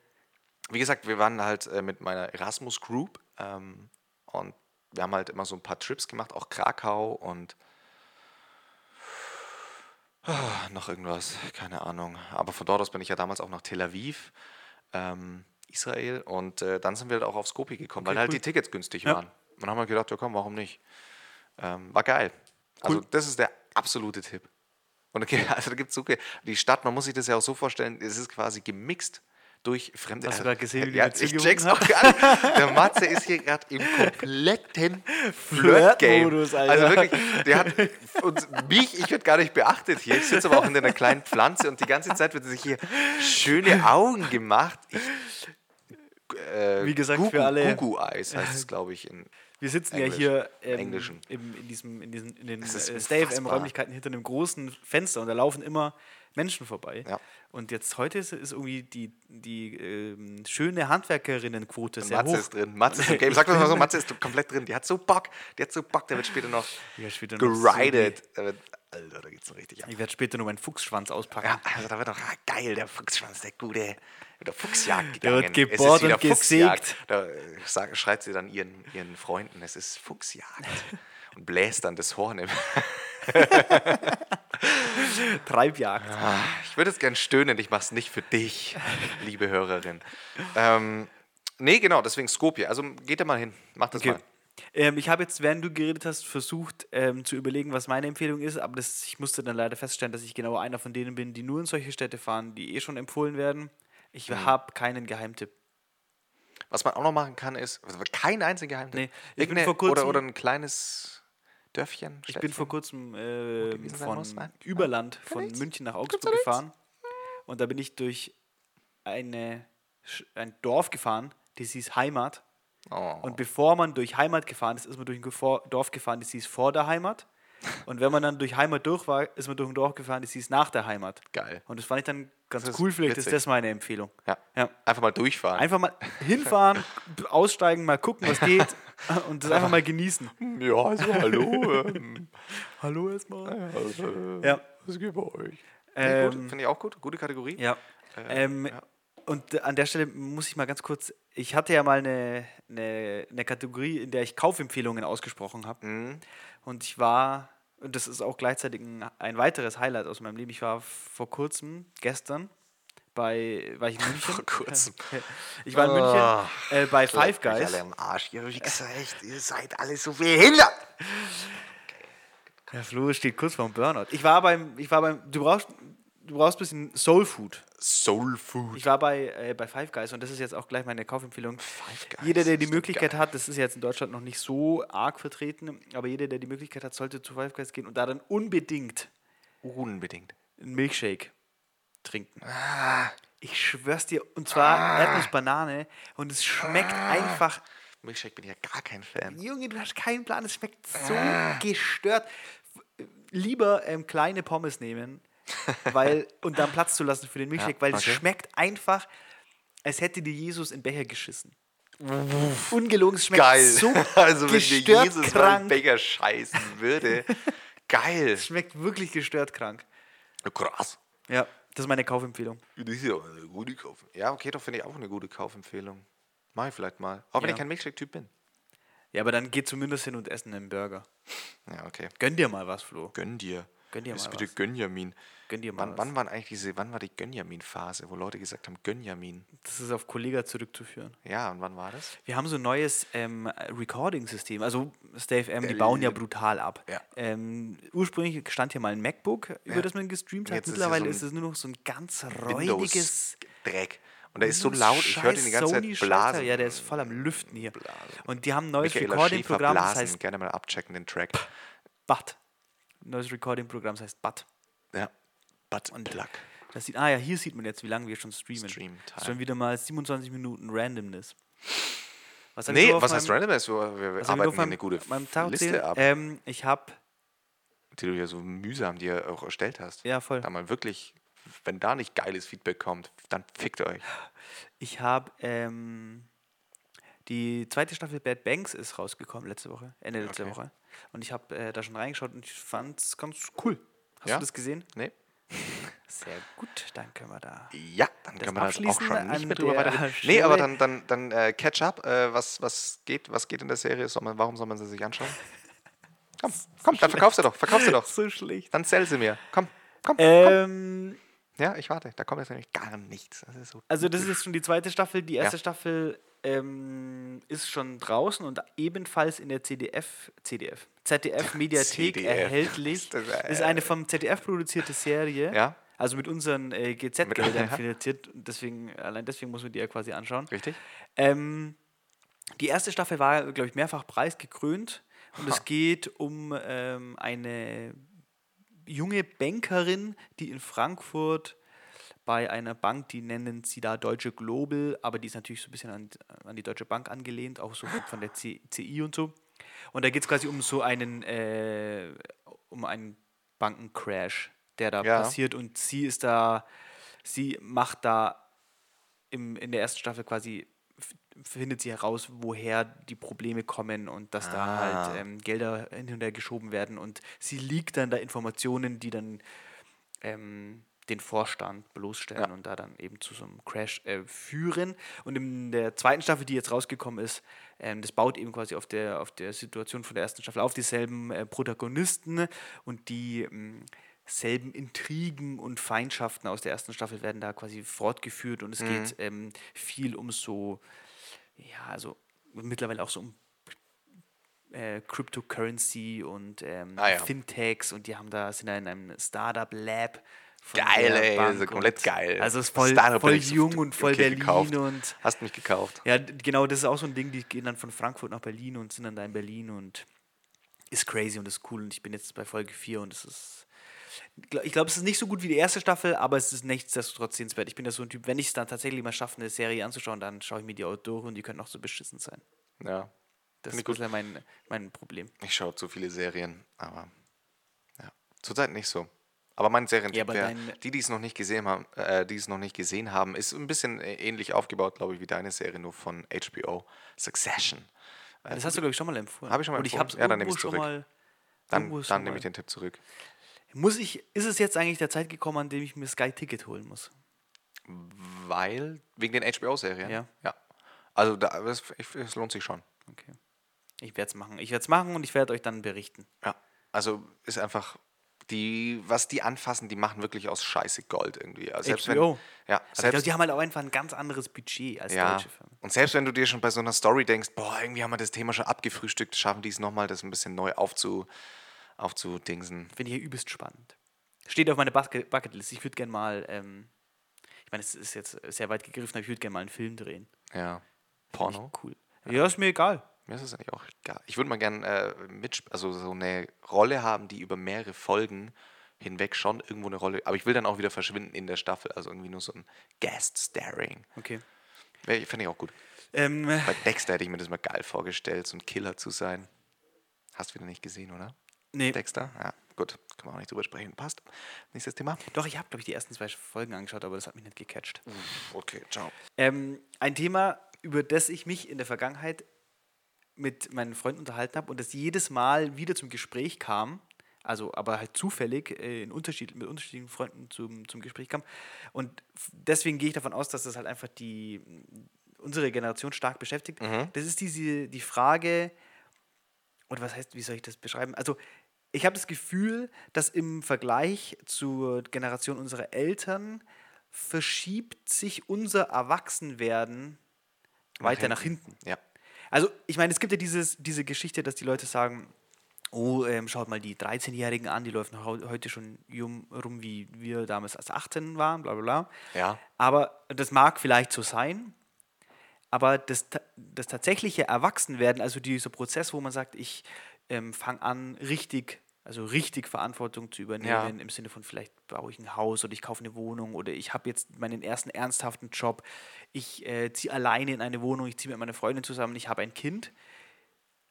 S2: wie gesagt, wir waren halt äh, mit meiner Erasmus Group ähm, und wir haben halt immer so ein paar Trips gemacht, auch Krakau und ah, noch irgendwas, keine Ahnung. Aber von dort aus bin ich ja damals auch nach Tel Aviv, ähm, Israel und äh, dann sind wir halt auch auf Skopje gekommen, weil
S1: Okay,
S2: halt
S1: cool.
S2: die Tickets günstig
S1: Ja.
S2: waren. Und dann haben wir gedacht, ja komm, warum nicht? Ähm, war geil. Also
S1: Cool.
S2: das ist der absolute Tipp. Und okay, also da gibt es so, die Stadt, man muss sich das ja auch so vorstellen, es ist quasi gemixt durch fremde.
S1: Hast du grad gesehen, wie die
S2: ja, ich check's auch gar nicht. Der Matze ist hier gerade im kompletten Flirt-Game. Also wirklich, der hat uns, mich, ich werde gar nicht beachtet hier. Ich sitze aber auch in einer kleinen Pflanze und die ganze Zeit wird sich hier schöne Augen gemacht. Ich, äh,
S1: Wie gesagt,
S2: Gugu,
S1: für alle-
S2: Gugu-Eis heißt es, glaube ich, in
S1: Wir sitzen
S2: Englisch.
S1: ja hier ähm,
S2: Englischen.
S1: Im, in, diesem, in, diesen, in den äh,
S2: unfassbar.
S1: Stay-FM-Räumlichkeiten hinter einem großen Fenster und da laufen immer Menschen vorbei.
S2: Ja.
S1: Und jetzt heute ist, ist irgendwie die, die ähm, schöne Handwerkerinnenquote sehr
S2: Matze
S1: hoch.
S2: ist drin. Matze ist im Game. Sag das mal so, Matze ist komplett drin. Die hat so Bock. Die hat so Bock, der wird später noch
S1: Ja, später noch so
S2: geridet. Der wird- Alter, da geht's so richtig ab.
S1: Ich werde später nur meinen Fuchsschwanz auspacken.
S2: Ja, also da wird doch ah, geil, der Fuchsschwanz, der gute, der Fuchsjagd
S1: Der
S2: gegangen.
S1: wird
S2: Es ist
S1: gebohrt und gesägt.
S2: Da äh, sagt, schreit sie dann ihren, ihren Freunden, es ist Fuchsjagd. Und bläst dann das Horn im.
S1: Treibjagd.
S2: Ah, Ich würde es gern stöhnen, ich mache es nicht für dich, liebe Hörerin. Ähm, nee, genau, deswegen Skopje. Also geht da mal hin, mach das
S1: Okay.
S2: mal.
S1: Ähm, ich habe jetzt, während du geredet hast, versucht ähm, zu überlegen, was meine Empfehlung ist, aber das, ich musste dann leider feststellen, dass ich genau einer von denen bin, die nur in solche Städte fahren, die eh schon empfohlen werden. Ich
S2: Mhm.
S1: habe keinen Geheimtipp.
S2: Was man auch noch machen kann, ist, also kein einziger Geheimtipp.
S1: Nee, ich bin vor kurzem-
S2: oder, oder ein kleines Dörfchen.
S1: Ich bin vor kurzem äh, von
S2: muss? Nein?
S1: Überland,
S2: Kein
S1: von
S2: nichts?
S1: München nach Augsburg gefahren. Und da bin ich durch eine, ein Dorf gefahren, das hieß Heimat.
S2: Oh.
S1: Und bevor man durch Heimat gefahren ist, ist man durch ein Dorf gefahren, das hieß vor der Heimat. Und wenn man dann durch Heimat durch war, ist man durch ein Dorf gefahren, das hieß nach der Heimat.
S2: Geil.
S1: Und das fand ich dann ganz cool. Vielleicht
S2: witzig.
S1: ist das meine Empfehlung.
S2: Ja.
S1: Ja.
S2: Einfach mal durchfahren.
S1: Einfach mal hinfahren, aussteigen, mal gucken, was geht und das einfach mal genießen.
S2: ja, also hallo. ähm,
S1: Hallo erstmal.
S2: also,
S1: Ja.
S2: Was geht bei euch?
S1: Ähm,
S2: Finde ich auch gut. Gute Kategorie.
S1: Ja.
S2: Äh,
S1: ähm,
S2: ja.
S1: Und an der Stelle muss ich mal ganz kurz, ich hatte ja mal eine, eine, eine Kategorie, in der ich Kaufempfehlungen ausgesprochen habe.
S2: Mhm.
S1: Und ich war, und das ist auch gleichzeitig ein, ein weiteres Highlight aus meinem Leben, ich war vor kurzem, gestern, bei, war ich in München.
S2: Vor kurzem.
S1: Ich war in München äh, bei Five Guys.
S2: alle am Arsch, ihr Wichser, echt. Ihr seid alle so behindert.
S1: Der Flo steht kurz vorm Burnout. Ich war beim, ich war beim, du brauchst, du brauchst ein bisschen Soul Food.
S2: Soul Food.
S1: Ich war bei, äh, bei Five Guys und das ist jetzt auch gleich meine Kaufempfehlung.
S2: Five Guys,
S1: jeder, der die Möglichkeit
S2: geil.
S1: hat, das ist jetzt in Deutschland noch nicht so arg vertreten, aber jeder, der die Möglichkeit hat, sollte zu Five Guys gehen und da dann unbedingt
S2: Unbedingt.
S1: einen Milkshake trinken.
S2: Ah.
S1: Ich schwör's dir, und zwar Erdnuss-Banane und es schmeckt
S2: Ah.
S1: einfach.
S2: Milchshake bin ich ja gar kein Fan.
S1: Junge, du hast keinen Plan, es schmeckt so
S2: Ah.
S1: gestört. Lieber ähm, kleine Pommes nehmen weil, und dann Platz zu lassen für den Milkshake,
S2: Ja,
S1: weil es
S2: okay.
S1: schmeckt einfach, als hätte dir Jesus in Becher geschissen. Ungelogen, es schmeckt
S2: Geil.
S1: so
S2: also wenn dir Jesus
S1: krank.
S2: Becher scheißen würde. Geil.
S1: Es schmeckt wirklich gestört krank.
S2: Krass.
S1: Ja. Das ist meine Kaufempfehlung.
S2: Das ist ja eine gute Kauf. Ja, okay, doch finde ich auch eine gute Kaufempfehlung. Mach ich vielleicht mal. Auch wenn
S1: Ja.
S2: ich kein Milkshake-Typ bin.
S1: Ja, aber dann geh zumindest hin und essen einen Burger.
S2: Ja, okay.
S1: Gönn dir mal was, Flo.
S2: Gönn dir.
S1: Gönn dir
S2: Ist
S1: mal
S2: bitte
S1: was.
S2: Gönjamin.
S1: Gönn dir mal
S2: Wann, wann, waren eigentlich diese, wann war die Gönjamin-Phase, wo Leute gesagt haben, Gönjamin?
S1: Das ist auf Kollega zurückzuführen.
S2: Ja, und wann war das?
S1: Wir haben so ein neues ähm, Recording-System. Also Stay FM, die bauen ja brutal ab.
S2: Ja.
S1: Ähm, ursprünglich stand hier mal ein MacBook, über
S2: Ja.
S1: das man gestreamt hat.
S2: Jetzt ist
S1: Mittlerweile
S2: so
S1: ist es nur noch so ein ganz räudiges.
S2: Dreck. Und der ist so laut, ich höre den die ganze Zeit
S1: Sony-Schalter.
S2: blasen.
S1: Ja, der ist voll am Lüften hier.
S2: Blasen.
S1: Und die haben ein neues Recording-Programm, das heißt
S2: Gerne mal abchecken, den Track.
S1: BUT. Neues Recording-Programm, das heißt BUT.
S2: Ja. Butt
S1: Und
S2: Plug.
S1: Das sieht, ah ja, hier sieht man jetzt, wie lange wir schon streamen.
S2: Stream Time.
S1: schon wieder mal 27 Minuten Randomness. Was
S2: Nee, was heißt
S1: meinem-
S2: Randomness? Wir, wir arbeiten hier eine gute Liste ab,
S1: Ähm, ich habe,
S2: die du ja so mühsam dir auch erstellt hast.
S1: ja voll,
S2: Da mal wirklich, wenn da nicht geiles Feedback kommt, dann fickt euch.
S1: ich habe, ähm, die zweite Staffel Bad Banks ist rausgekommen letzte Woche, Ende letzter
S2: Okay.
S1: Woche. Und ich habe äh, da schon reingeschaut und ich fand es ganz cool. Hast
S2: Ja?
S1: du das gesehen?
S2: Nee?
S1: Sehr gut, dann können wir da.
S2: Ja, dann können wir das auch schon nicht mehr drüber weiterreden. Nee, aber dann, dann, dann äh, catch up. Äh, was, was, geht, was geht in der Serie? Soll man, warum soll man sie sich anschauen? Komm, komm, dann verkauf sie doch, verkauf sie doch.
S1: So schlecht.
S2: Dann sell sie mir. Komm, komm.
S1: Ähm,
S2: Ja, ich warte. Da kommt jetzt nämlich gar nichts. Das so
S1: Also das ist jetzt schon die zweite Staffel. Die erste
S2: Ja.
S1: Staffel ähm, ist schon draußen und ebenfalls in der CDF, CDF, ZDF Mediathek
S2: CDF.
S1: erhältlich.
S2: Das,
S1: ist eine vom ZDF produzierte Serie.
S2: Ja.
S1: Also mit unseren äh, GZ-Geldern finanziert. Deswegen, allein deswegen muss man die ja quasi anschauen.
S2: richtig.
S1: Ähm, die erste Staffel war, glaube ich, mehrfach preisgekrönt. Und
S2: Ha.
S1: es geht um ähm, eine junge Bankerin, die in Frankfurt bei einer Bank, die nennen sie da Deutsche Global, aber die ist natürlich so ein bisschen an, an die Deutsche Bank angelehnt, auch so von der C, CI und so. Und da geht es quasi um so einen, äh, um einen Bankencrash, der da
S2: Ja.
S1: passiert und sie ist da, sie macht da im, in der ersten Staffel quasi findet sie heraus, woher die Probleme kommen und dass da
S2: Ah.
S1: halt ähm, Gelder hin und her geschoben werden und sie liegt dann da Informationen, die dann ähm, den Vorstand bloßstellen
S2: Ja.
S1: und da dann eben zu so einem Crash äh, führen. Und in der zweiten Staffel, die jetzt rausgekommen ist, ähm, das baut eben quasi auf der, auf der Situation von der ersten Staffel auf, dieselben äh, Protagonisten und die ähm, selben Intrigen und Feindschaften aus der ersten Staffel werden da quasi fortgeführt und es
S2: Mhm.
S1: geht ähm, viel um so, ja, also mittlerweile auch so um äh, Cryptocurrency und ähm,
S2: Ah ja.
S1: Fintechs und die haben da, sind da in einem Startup-Lab.
S2: Geil, ey.
S1: Bank
S2: Also komplett geil.
S1: Also es ist voll,
S2: Startup
S1: voll
S2: so
S1: jung und voll
S2: okay
S1: Berlin
S2: gekauft.
S1: und
S2: Hast mich gekauft.
S1: ja, genau, das ist auch so ein Ding, die gehen dann von Frankfurt nach Berlin und sind dann da in Berlin und ist crazy und ist cool und ich bin jetzt bei Folge 4 und es ist ich glaube, es ist nicht so gut wie die erste Staffel, aber es ist nichtsdestotrotz sehenswert. Ich bin ja so ein Typ, wenn ich es dann tatsächlich mal schaffe, eine Serie anzuschauen, dann schaue ich mir die auch durch und die können auch so beschissen sein.
S2: Ja.
S1: Das ist mein, mein Problem.
S2: Ich schaue zu viele Serien, aber ja. Zurzeit nicht so. Aber mein Serientipp
S1: Ja,
S2: wäre, die, die es noch nicht gesehen haben, äh, die es noch nicht gesehen haben, ist ein bisschen äh, ähnlich aufgebaut, glaube ich, wie deine Serie, nur von HBO. Succession.
S1: Das hast du, glaube ich, schon mal empfohlen.
S2: Hab ich schon mal
S1: Und ich
S2: empfohlen?
S1: habe es
S2: Ja, dann nehme
S1: schon
S2: zurück.
S1: mal.
S2: dann dann nehme ich den Tipp zurück.
S1: Muss ich, ist es jetzt eigentlich der Zeit gekommen, an dem ich mir Sky Ticket holen muss?
S2: Weil, wegen den HBO-Serien?
S1: Ja.
S2: Ja. Also, da, das, ich- es lohnt sich schon.
S1: Okay. Ich werde es machen. Ich werde es machen und ich werde euch dann berichten.
S2: Ja. Also, ist einfach, die, was die anfassen, die machen wirklich aus Scheiße Gold irgendwie. Also selbst
S1: HBO.
S2: Wenn, ja,
S1: ich
S2: selbst,
S1: glaube, die haben halt auch einfach ein ganz anderes Budget als
S2: Ja,
S1: deutsche Firmen.
S2: und selbst wenn du dir schon bei so einer Story denkst, boah, irgendwie haben wir das Thema schon abgefrühstückt, schaffen die es nochmal, das ein bisschen neu aufzu, aufzudingsen.
S1: Finde ich ja übelst spannend. Steht auf meiner Bucket- Bucketlist. Ich würde gerne mal, ähm, ich meine, es ist jetzt sehr weit gegriffen, aber ich würde gerne mal einen Film drehen.
S2: Ja. Porno?
S1: Cool. Ja, ist mir egal.
S2: Mir ist das eigentlich auch egal. Ich würde mal gerne äh, mit, also so eine Rolle haben, die über mehrere Folgen hinweg schon irgendwo eine Rolle, aber ich will dann auch wieder verschwinden in der Staffel, also irgendwie nur so ein Guest-Starring.
S1: Okay.
S2: Wär- Fände ich auch gut.
S1: Ähm,
S2: Bei Dexter hätte ich mir das mal geil vorgestellt, so ein Killer zu sein. Hast du wieder nicht gesehen, oder?
S1: nee,
S2: Dexter? Ja, gut. Können wir auch nicht drüber sprechen. Passt. Nächstes Thema.
S1: doch, ich habe, glaube ich, die ersten zwei Folgen angeschaut, aber das hat mich nicht gecatcht.
S2: Okay, ciao.
S1: Ähm, ein Thema, über das ich mich in der Vergangenheit mit meinen Freunden unterhalten habe und das jedes Mal wieder zum Gespräch kam, also aber halt zufällig äh, in Unterschied, mit unterschiedlichen Freunden zum, zum Gespräch kam. Und deswegen gehe ich davon aus, dass das halt einfach die unsere Generation stark beschäftigt. Das ist diese die Frage, oder was heißt, wie soll ich das beschreiben? Also, ich habe das Gefühl, dass im Vergleich zur Generation unserer Eltern verschiebt sich unser Erwachsenwerden weiter nach hinten.
S2: Ja.
S1: Also, ich meine, es gibt ja dieses, diese Geschichte, dass die Leute sagen, oh, ähm, schaut mal die 13-Jährigen an, die laufen heute schon rum, wie wir damals als 18 waren, bla bla bla.
S2: Ja.
S1: Aber das mag vielleicht so sein, aber das, das tatsächliche Erwachsenwerden, also dieser Prozess, wo man sagt, ich ähm, fange an, richtig, also richtig Verantwortung zu übernehmen,
S2: Ja.
S1: im Sinne von vielleicht baue ich ein Haus oder ich kaufe eine Wohnung oder ich habe jetzt meinen ersten ernsthaften Job, ich äh, ziehe alleine in eine Wohnung, ich ziehe mit meiner Freundin zusammen, ich habe ein Kind.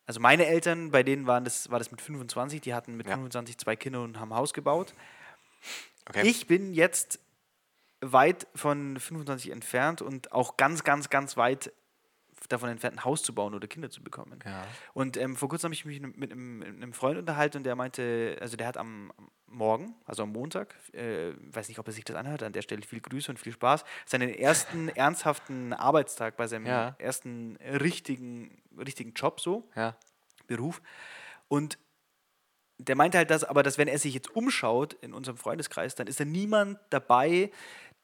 S1: Also meine Eltern, bei denen waren das, war das mit 25, die hatten mit
S2: Ja.
S1: 25 zwei Kinder und haben ein Haus gebaut.
S2: Okay.
S1: Ich bin jetzt weit von 25 entfernt und auch ganz, ganz, ganz weit davon entfernt, ein Haus zu bauen oder Kinder zu bekommen.
S2: Ja.
S1: Und ähm, vor kurzem habe ich mich mit einem, mit einem Freund unterhalten und der meinte, also der hat am am Morgen, also am Montag, äh, weiß nicht, ob er sich das anhört, an der Stelle viel Grüße und viel Spaß, seinen ersten ernsthaften Arbeitstag bei seinem
S2: Ja.
S1: ersten richtigen, richtigen Job so.
S2: Ja.
S1: Beruf. Und der meinte halt das, aber dass wenn er sich jetzt umschaut in unserem Freundeskreis, dann ist da niemand dabei,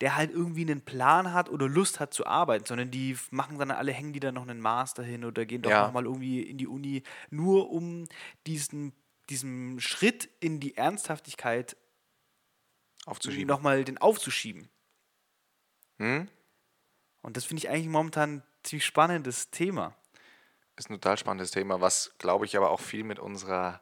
S1: der halt irgendwie einen Plan hat oder Lust hat zu arbeiten, sondern die machen dann alle, hängen die dann noch einen Master hin oder gehen doch
S2: Ja.
S1: nochmal irgendwie in die Uni, nur um diesen, diesen Schritt in die Ernsthaftigkeit
S2: Aufzuschieben.
S1: nochmal den aufzuschieben.
S2: Hm?
S1: Und das finde ich eigentlich momentan ein ziemlich spannendes Thema.
S2: Ist ein total spannendes Thema, was, glaube ich, aber auch viel mit unserer.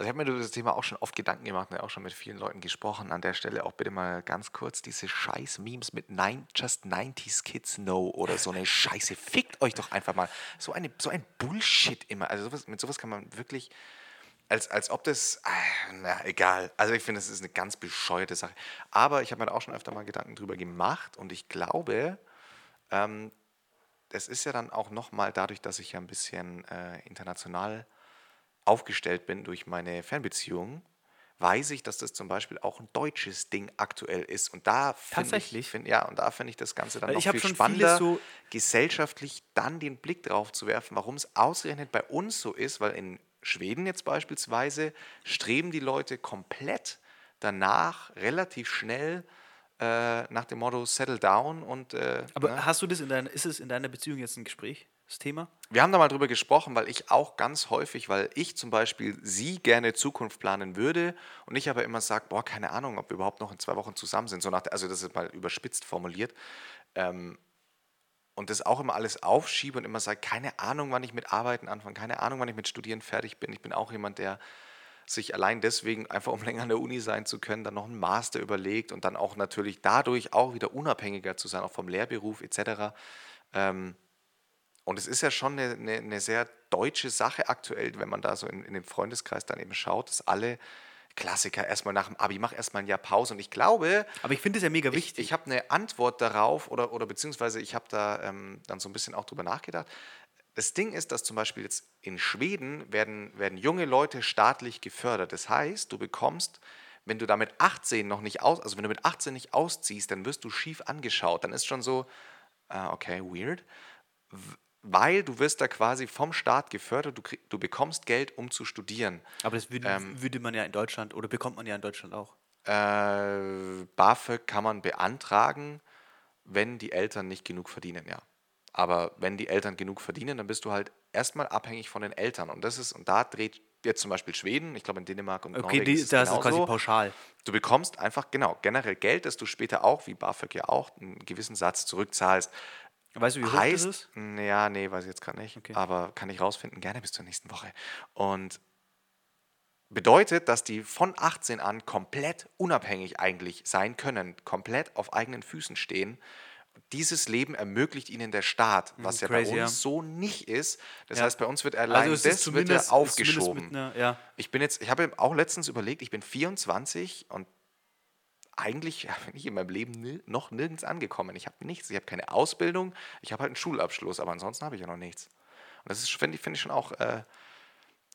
S2: Also, ich habe mir über das Thema auch schon oft Gedanken gemacht und auch schon mit vielen Leuten gesprochen. An der Stelle auch bitte mal ganz kurz diese scheiß Memes mit Nine, Just 90s Kids Know oder so eine Scheiße. Fickt euch doch einfach mal. So, eine, so ein Bullshit immer. Also, sowas, mit sowas kann man wirklich. Als, als ob das, ah, na egal. Also ich finde, das ist eine ganz bescheuerte Sache. Aber ich habe mir auch schon öfter mal Gedanken drüber gemacht und ich glaube, ähm, das ist ja dann auch nochmal dadurch, dass ich ja ein bisschen äh, international aufgestellt bin durch meine Fernbeziehung, weiß ich, dass das zum Beispiel auch ein deutsches Ding aktuell ist. Und da finde ich, find, ja, und da finde ich das Ganze dann noch viel spannender,
S1: so-
S2: gesellschaftlich dann den Blick drauf zu werfen, warum es ausgerechnet bei uns so ist, weil in Schweden jetzt beispielsweise streben die Leute komplett danach relativ schnell äh, nach dem Motto Settle Down und äh,
S1: Aber
S2: ne?
S1: hast du das in deiner, ist es in deiner Beziehung jetzt ein Gespräch, das Thema?
S2: Wir haben da mal drüber gesprochen, weil ich auch ganz häufig, weil ich zum Beispiel sie gerne Zukunft planen würde und ich aber immer sage, boah, keine Ahnung, ob wir überhaupt noch in zwei Wochen zusammen sind. So nach, also das ist mal überspitzt formuliert. Ähm, und das auch immer alles aufschiebe und immer sage, keine Ahnung, wann ich mit Arbeiten anfange, keine Ahnung, wann ich mit Studieren fertig bin. Ich bin auch jemand, der sich allein deswegen, einfach um länger an der Uni sein zu können, dann noch einen Master überlegt und dann auch natürlich dadurch auch wieder unabhängiger zu sein, auch vom Lehrberuf etc. Ähm, und es ist ja schon eine, eine, eine sehr deutsche Sache aktuell, wenn man da so in, in den Freundeskreis dann eben schaut, dass alle Klassiker erstmal nach dem Abi, mach erstmal ein Jahr Pause. Und ich glaube,
S1: Aber ich finde es ja mega
S2: ich,
S1: wichtig.
S2: ich habe eine Antwort darauf oder, oder beziehungsweise ich habe da ähm, dann so ein bisschen auch drüber nachgedacht. Das Ding ist, dass zum Beispiel jetzt in Schweden werden, werden junge Leute staatlich gefördert. Das heißt, du bekommst, wenn du da mit 18 noch nicht aus, also wenn du mit 18 nicht ausziehst, dann wirst du schief angeschaut. Dann ist schon so, ah, okay, weird. Weil du wirst da quasi vom Staat gefördert, du, krieg, du bekommst Geld, um zu studieren.
S1: Aber das würde,
S2: Ähm,
S1: würde man ja in Deutschland oder bekommt man ja in Deutschland auch.
S2: Äh, BAföG kann man beantragen, wenn die Eltern nicht genug verdienen, ja. Aber wenn die Eltern genug verdienen, dann bist du halt erstmal abhängig von den Eltern. Und das ist, und da dreht jetzt zum Beispiel Schweden, ich glaube in Dänemark und
S1: Okay,
S2: Norwegen
S1: die,
S2: ist es
S1: da ist quasi pauschal.
S2: Du bekommst einfach, genau, generell Geld, das du später auch, wie BAföG ja auch, einen gewissen Satz zurückzahlst.
S1: Weißt du, wie hoch
S2: heißt,
S1: das ist?
S2: Ja, nee, weiß ich jetzt gerade nicht.
S1: Okay.
S2: Aber kann ich rausfinden, gerne bis zur nächsten Woche. Und bedeutet, dass die von 18 an komplett unabhängig eigentlich sein können, komplett auf eigenen Füßen stehen. Dieses Leben ermöglicht ihnen der Staat, was ja
S1: crazy,
S2: bei
S1: ja.
S2: uns so nicht ist. Das
S1: Ja.
S2: heißt, bei uns wird allein
S1: es ist
S2: das wird ja aufgeschoben.
S1: einer- ja.
S2: Ich bin jetzt, ich habe auch letztens überlegt, ich bin 24 und eigentlich bin ich in meinem Leben noch nirgends angekommen. Ich habe nichts, ich habe keine Ausbildung, ich habe halt einen Schulabschluss, aber ansonsten habe ich ja noch nichts. Und das ist, finde ich, finde ich schon auch äh,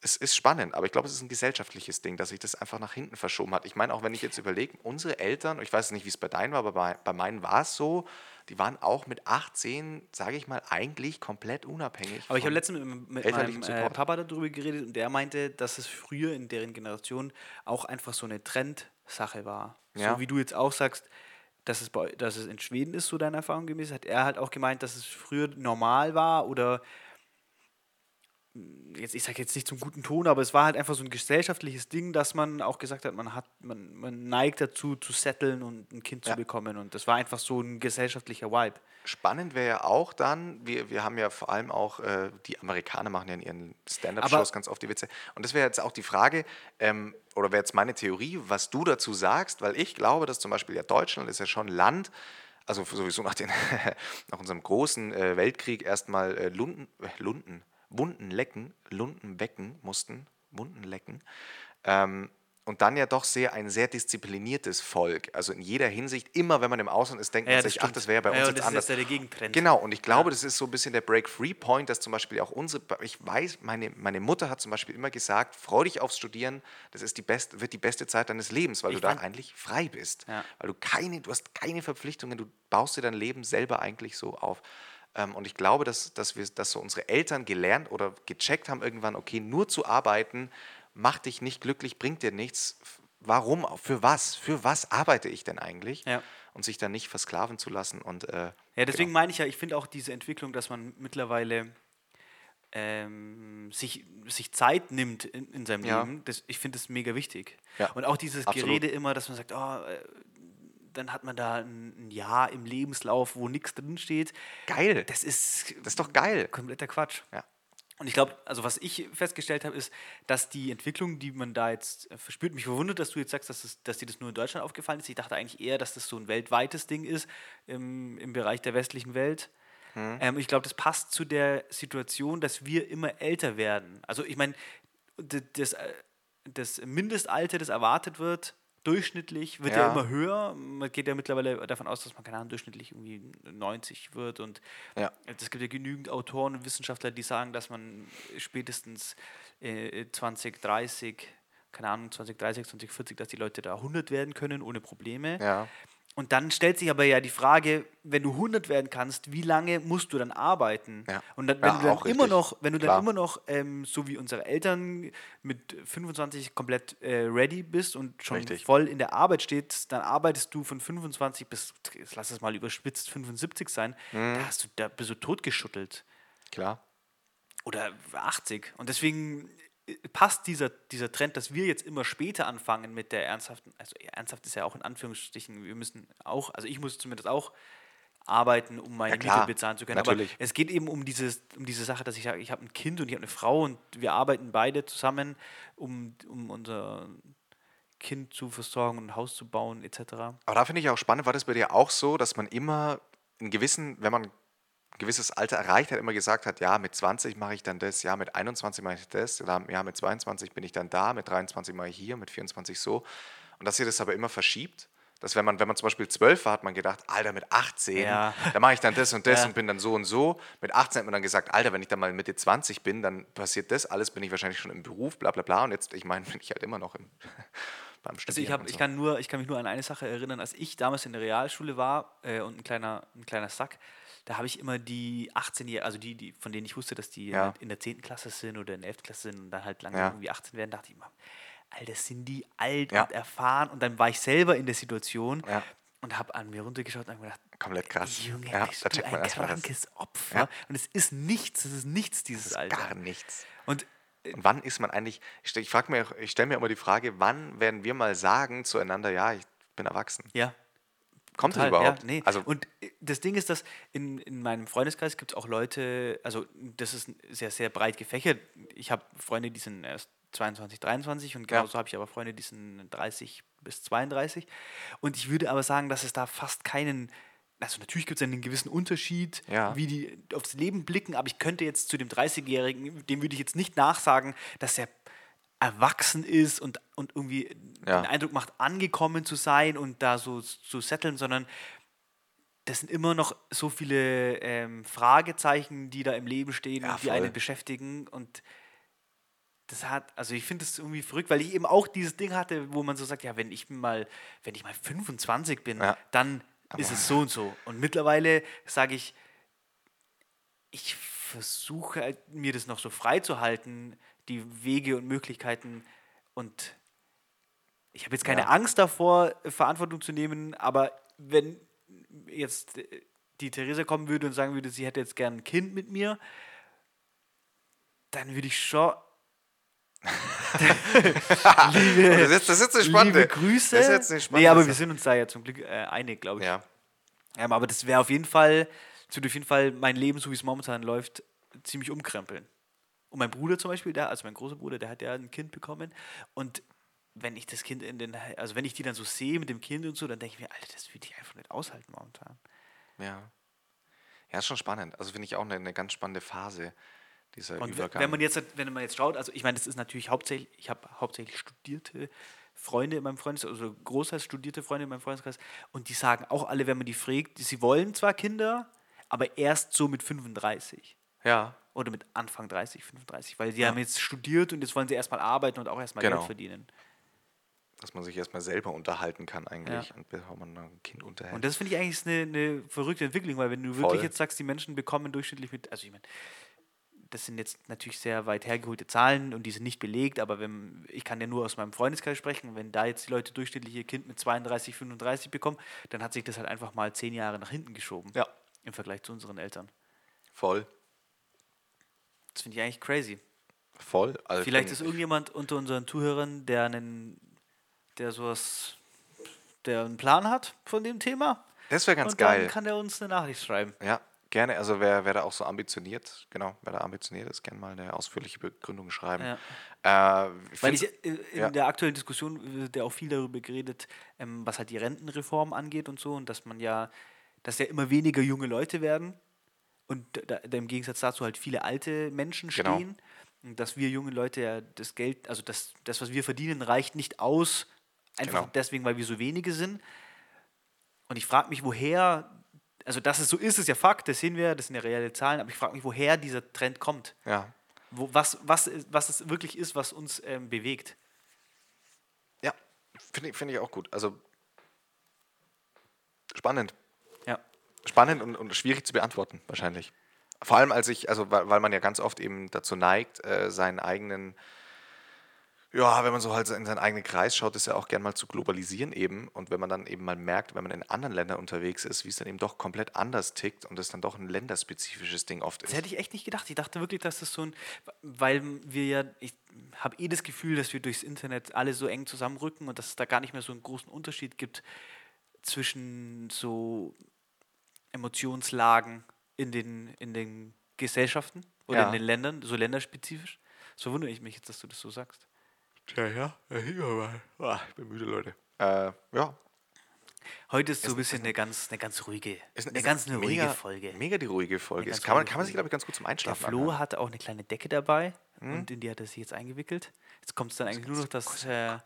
S2: es ist spannend, aber ich glaube, es ist ein gesellschaftliches Ding, dass sich das einfach nach hinten verschoben hat. Ich meine, auch wenn ich jetzt überlege, unsere Eltern, ich weiß nicht, wie es bei deinen war, aber bei, bei meinen war es so, die waren auch mit 18, sage ich mal, eigentlich komplett unabhängig.
S1: Aber ich habe letztens mit, mit meinem äh. Papa darüber geredet und der meinte, dass es früher in deren Generation auch einfach so eine Trendsache war.
S2: Ja.
S1: So wie du jetzt auch sagst, dass es, bei, dass es in Schweden ist, so deiner Erfahrung gemäß, hat er halt auch gemeint, dass es früher normal war oder jetzt, ich sage jetzt nicht zum guten Ton, aber es war halt einfach so ein gesellschaftliches Ding, dass man auch gesagt hat, man hat, man, man neigt dazu zu setteln und ein Kind
S2: Ja.
S1: zu bekommen. Und das war einfach so ein gesellschaftlicher Vibe.
S2: Spannend wäre ja auch dann, wir, wir haben ja vor allem auch, äh, die Amerikaner machen ja in ihren Stand-Up-Shows ganz oft die Witze. Und das wäre jetzt auch die Frage, ähm, oder wäre jetzt meine Theorie, was du dazu sagst, weil ich glaube, dass zum Beispiel ja Deutschland ist ja schon Land, also sowieso nach, den, nach unserem großen äh, Weltkrieg erstmal äh, Lunden, äh, Lunden, Wunden lecken, Lunden wecken mussten, Wunden lecken. Ähm, und dann ja doch sehr ein sehr diszipliniertes Volk. Also in jeder Hinsicht, immer wenn man im Ausland ist, denkt man sich, ach, das wäre bei uns
S1: ja,
S2: jetzt
S1: das ist
S2: anders.
S1: jetzt der Gegentrend.
S2: Genau, und ich glaube, das ist so ein bisschen der Break-Free-Point, dass zum Beispiel auch unsere, ich weiß, meine, meine Mutter hat zum Beispiel immer gesagt, freu dich aufs Studieren, das ist die best, wird die beste Zeit deines Lebens, weil
S1: Ich
S2: du da eigentlich frei bist.
S1: Ja.
S2: Weil du keine, du hast keine Verpflichtungen, du baust dir dein Leben selber eigentlich so auf. Ähm, Und ich glaube, dass, dass, wir, dass so unsere Eltern gelernt oder gecheckt haben irgendwann, okay, nur zu arbeiten macht dich nicht glücklich, bringt dir nichts. Warum? Für was? Für was arbeite ich denn eigentlich?
S1: Ja.
S2: Und sich dann nicht versklaven zu lassen. Und, äh,
S1: Ja, deswegen meine ich ja, ich finde auch diese Entwicklung, dass man mittlerweile ähm, sich, sich Zeit nimmt in, in seinem
S2: Ja.
S1: Leben, das, ich finde das mega wichtig.
S2: Ja,
S1: Und auch dieses
S2: absolut.
S1: Gerede immer, dass man sagt, oh, äh, dann hat man da ein, ein Jahr im Lebenslauf, wo nichts drinsteht.
S2: Geil.
S1: Das ist
S2: Das ist doch geil.
S1: kompletter Quatsch.
S2: Ja.
S1: Und ich glaube, also was ich festgestellt habe, ist, dass die Entwicklung, die man da jetzt äh, verspürt, mich verwundert, dass du jetzt sagst, dass, es, dass dir das nur in Deutschland aufgefallen ist. Ich dachte eigentlich eher, dass das so ein weltweites Ding ist im, im Bereich der westlichen Welt. Ähm, ich glaube, das passt zu der Situation, dass wir immer älter werden. Also ich meine, das, äh, das Mindestalter, das erwartet wird, durchschnittlich, wird ja.
S2: Ja.
S1: immer höher. Man geht ja mittlerweile davon aus, dass man, keine Ahnung, durchschnittlich irgendwie 90 wird und
S2: Ja.
S1: es gibt ja genügend Autoren und Wissenschaftler, die sagen, dass man spätestens äh, 2030, keine Ahnung, 2030, 2040, dass die Leute da 100 werden können ohne Probleme.
S2: Ja.
S1: Und dann stellt sich aber ja die Frage, wenn du 100 werden kannst, wie lange musst du dann arbeiten?
S2: Ja.
S1: Und dann, wenn
S2: Ja,
S1: du dann
S2: auch
S1: immer
S2: richtig.
S1: noch, wenn du
S2: Klar.
S1: dann immer noch, ähm, so wie unsere Eltern mit 25 komplett äh, ready bist und schon
S2: Richtig.
S1: voll in der Arbeit steht, dann arbeitest du von 25 bis, lass es mal überspitzt, 75 sein,
S2: Mhm.
S1: da, hast du, da bist du totgeschüttelt
S2: Klar.
S1: oder 80. Und deswegen passt dieser, dieser Trend, dass wir jetzt immer später anfangen mit der ernsthaften, also ernsthaft ist ja auch in Anführungsstrichen, wir müssen auch, also ich muss zumindest auch arbeiten, um meine
S2: Ja, klar.
S1: Miete bezahlen zu können.
S2: Natürlich.
S1: Aber es geht eben um, dieses, um diese Sache, dass ich sage, ich habe ein Kind und ich habe eine Frau und wir arbeiten beide zusammen, um, um unser Kind zu versorgen und ein Haus zu bauen, etc.
S2: Aber da finde ich auch spannend, war das bei dir auch so, dass man immer in gewissen, wenn man gewisses Alter erreicht hat, immer gesagt hat, ja, mit 20 mache ich dann das, ja, mit 21 mache ich das, ja, mit 22 bin ich dann da, mit 23 mache ich hier, mit 24 so. Und dass ihr das aber immer verschiebt. Dass wenn man, wenn man zum Beispiel 12 war, hat man gedacht, Alter, mit 18,
S1: Ja.
S2: da mache ich dann das und das
S1: Ja.
S2: und bin dann so und so. Mit 18 hat man dann gesagt, Alter, wenn ich dann mal Mitte 20 bin, dann passiert das alles, bin ich wahrscheinlich schon im Beruf, bla bla bla. Und jetzt, ich meine, bin ich halt immer noch im, beim Studieren.
S1: Also ich, hab,
S2: und
S1: ich,
S2: so.
S1: kann nur, ich kann mich nur an eine Sache erinnern, als ich damals in der Realschule war äh, und ein kleiner, ein kleiner Sack, da habe ich immer die 18-Jährigen, also die, die, von denen ich wusste, dass die
S2: Ja.
S1: in der 10. Klasse sind oder in der 11. Klasse sind und dann halt langsam
S2: Ja.
S1: irgendwie 18 werden, dachte ich immer, Alter, sind die alt
S2: Ja.
S1: und erfahren und dann war ich selber in der Situation und habe an mir runtergeschaut und hab mir gedacht,
S2: Komplett krass.
S1: Junge,
S2: Ja,
S1: bist
S2: da
S1: du ein
S2: mal das.
S1: krankes Opfer und es ist nichts, es ist nichts dieses Alter.
S2: Gar nichts.
S1: Und
S2: Und wann ist man eigentlich, ich, ich mir, ich stelle mir immer die Frage, wann werden wir mal sagen zueinander, ja, ich bin erwachsen?
S1: ja,
S2: Kommt das
S1: Total,
S2: überhaupt?
S1: Ja, nee.
S2: Also,
S1: und äh, das Ding ist, dass in, in meinem Freundeskreis gibt es auch Leute, also das ist sehr, sehr breit gefächert. Ich habe Freunde, die sind erst 22, 23 und
S2: Ja.
S1: genauso habe ich aber Freunde, die sind 30 bis 32. Und ich würde aber sagen, dass es da fast keinen, also natürlich gibt es einen gewissen Unterschied,
S2: Ja.
S1: wie die aufs Leben blicken, aber ich könnte jetzt zu dem 30-Jährigen, dem würde ich jetzt nicht nachsagen, dass er erwachsen ist und, und irgendwie
S2: Ja.
S1: den Eindruck macht, angekommen zu sein und da so zu setteln, sondern das sind immer noch so viele ähm, Fragezeichen, die da im Leben stehen
S2: Ja,
S1: und die
S2: voll.
S1: einen beschäftigen. Und das hat, also ich finde das irgendwie verrückt, weil ich eben auch dieses Ding hatte, wo man so sagt, ja, wenn ich mal, wenn ich mal 25 bin,
S2: Ja.
S1: dann ist es so und so. Und mittlerweile sage ich, ich versuche halt, mir das noch so frei zu halten, die Wege und Möglichkeiten und ich habe jetzt keine
S2: Ja.
S1: Angst davor, Verantwortung zu nehmen, aber wenn jetzt die Theresa kommen würde und sagen würde, sie hätte jetzt gern ein Kind mit mir, dann würde ich schon liebe,
S2: Das ist, das ist jetzt eine spannende.
S1: liebe Grüße.
S2: Das ist jetzt eine spannende
S1: nee, aber wir sind uns da ja zum Glück äh, einig, glaube ich.
S2: Ja.
S1: Ähm, aber das wäre auf jeden Fall, das würde auf jeden Fall mein Leben, so wie es momentan läuft, ziemlich umkrempeln. Und mein Bruder zum Beispiel, der, also mein großer Bruder, der hat ja ein Kind bekommen. Und wenn ich das Kind in den, also wenn ich die dann so sehe mit dem Kind und so, dann denke ich mir, Alter, das würde ich einfach nicht aushalten momentan.
S2: Ja. Ja, ist schon spannend. Also finde ich auch eine, eine ganz spannende Phase, dieser
S1: Und
S2: Übergang.
S1: wenn man jetzt, wenn man jetzt schaut, also ich meine, das ist natürlich hauptsächlich, ich habe hauptsächlich studierte Freunde in meinem Freundeskreis, also Großteil studierte Freunde in meinem Freundeskreis, und die sagen auch alle, wenn man die fragt, sie wollen zwar Kinder, aber erst so mit 35
S2: ja,
S1: oder mit Anfang 30, 35, weil die haben jetzt studiert und jetzt wollen sie erstmal arbeiten und auch erstmal
S2: Genau.
S1: Geld verdienen.
S2: dass man sich erstmal selber unterhalten kann eigentlich
S1: Ja.
S2: und bevor man ein Kind unterhält.
S1: Und das finde ich eigentlich eine, eine verrückte Entwicklung, weil wenn du wirklich
S2: Voll.
S1: jetzt sagst, die Menschen bekommen durchschnittlich mit, also ich meine, das sind jetzt natürlich sehr weit hergeholte Zahlen und die sind nicht belegt, aber wenn, ich kann ja nur aus meinem Freundeskreis sprechen, wenn da jetzt die Leute durchschnittlich ihr Kind mit 32, 35 bekommen, dann hat sich das halt einfach mal zehn Jahre nach hinten geschoben
S2: ja,
S1: im Vergleich zu unseren Eltern.
S2: voll.
S1: Das finde ich eigentlich crazy.
S2: Voll. Also
S1: Vielleicht
S2: ich
S1: ist irgendjemand unter unseren Zuhörern, der einen, der sowas, der einen Plan hat von dem Thema.
S2: Das wäre ganz
S1: und
S2: geil.
S1: dann kann er uns eine Nachricht schreiben.
S2: Ja, gerne. Also wer, wer da auch so ambitioniert, genau, wer da ambitioniert ist, gerne mal eine ausführliche Begründung schreiben.
S1: Ja.
S2: Äh,
S1: Weil ich, äh, in
S2: ja.
S1: der aktuellen Diskussion wird ja auch viel darüber geredet, ähm, was halt die Rentenreform angeht und so, und dass man ja, dass ja immer weniger junge Leute werden und da, da im Gegensatz dazu halt viele alte Menschen
S2: Genau.
S1: stehen. Und dass wir junge Leute ja das Geld, also das, das, was wir verdienen, reicht nicht aus, einfach
S2: Genau.
S1: deswegen, weil wir so wenige sind. Und ich frage mich, woher, also dass es so ist, ist ja Fakt, das sehen wir, das sind ja reelle Zahlen, aber ich frage mich, woher dieser Trend kommt.
S2: ja.
S1: Wo, was, was, was es wirklich ist, was uns ähm, bewegt.
S2: Ja, finde find ich auch gut. Also spannend. Spannend und, und schwierig zu beantworten, wahrscheinlich. Vor allem, als ich, also weil, weil man ja ganz oft eben dazu neigt, äh, seinen eigenen, ja, wenn man so halt in seinen eigenen Kreis schaut, ist ja auch gern mal zu globalisieren eben. Und wenn man dann eben mal merkt, wenn man in anderen Ländern unterwegs ist, wie es dann eben doch komplett anders tickt und es dann doch ein länderspezifisches Ding oft
S1: Das
S2: ist.
S1: hätte ich echt nicht gedacht. Ich dachte wirklich, dass das so ein, weil wir ja, ich habe eh das Gefühl, dass wir durchs Internet alle so eng zusammenrücken und dass es da gar nicht mehr so einen großen Unterschied gibt zwischen so Emotionslagen in den, in den Gesellschaften oder
S2: Ja.
S1: in den Ländern, so länderspezifisch. So wundere ich mich jetzt, dass du das so sagst.
S2: Ja, ja, Ah, ich bin müde, Leute. Äh, ja,
S1: Heute ist so ein bisschen eine ganz, eine ganz ruhige,
S2: Ist,
S1: eine
S2: ist
S1: ganz eine
S2: mega,
S1: ruhige Folge.
S2: Mega die ruhige Folge. Das kann man, kann man sich, glaube ich, ganz gut zum
S1: Der
S2: Einschlafen
S1: Flo
S2: anhören.
S1: hatte auch eine kleine Decke dabei
S2: Hm?
S1: und in die hat er sich jetzt eingewickelt. Jetzt kommt es dann eigentlich nur noch, dass, äh,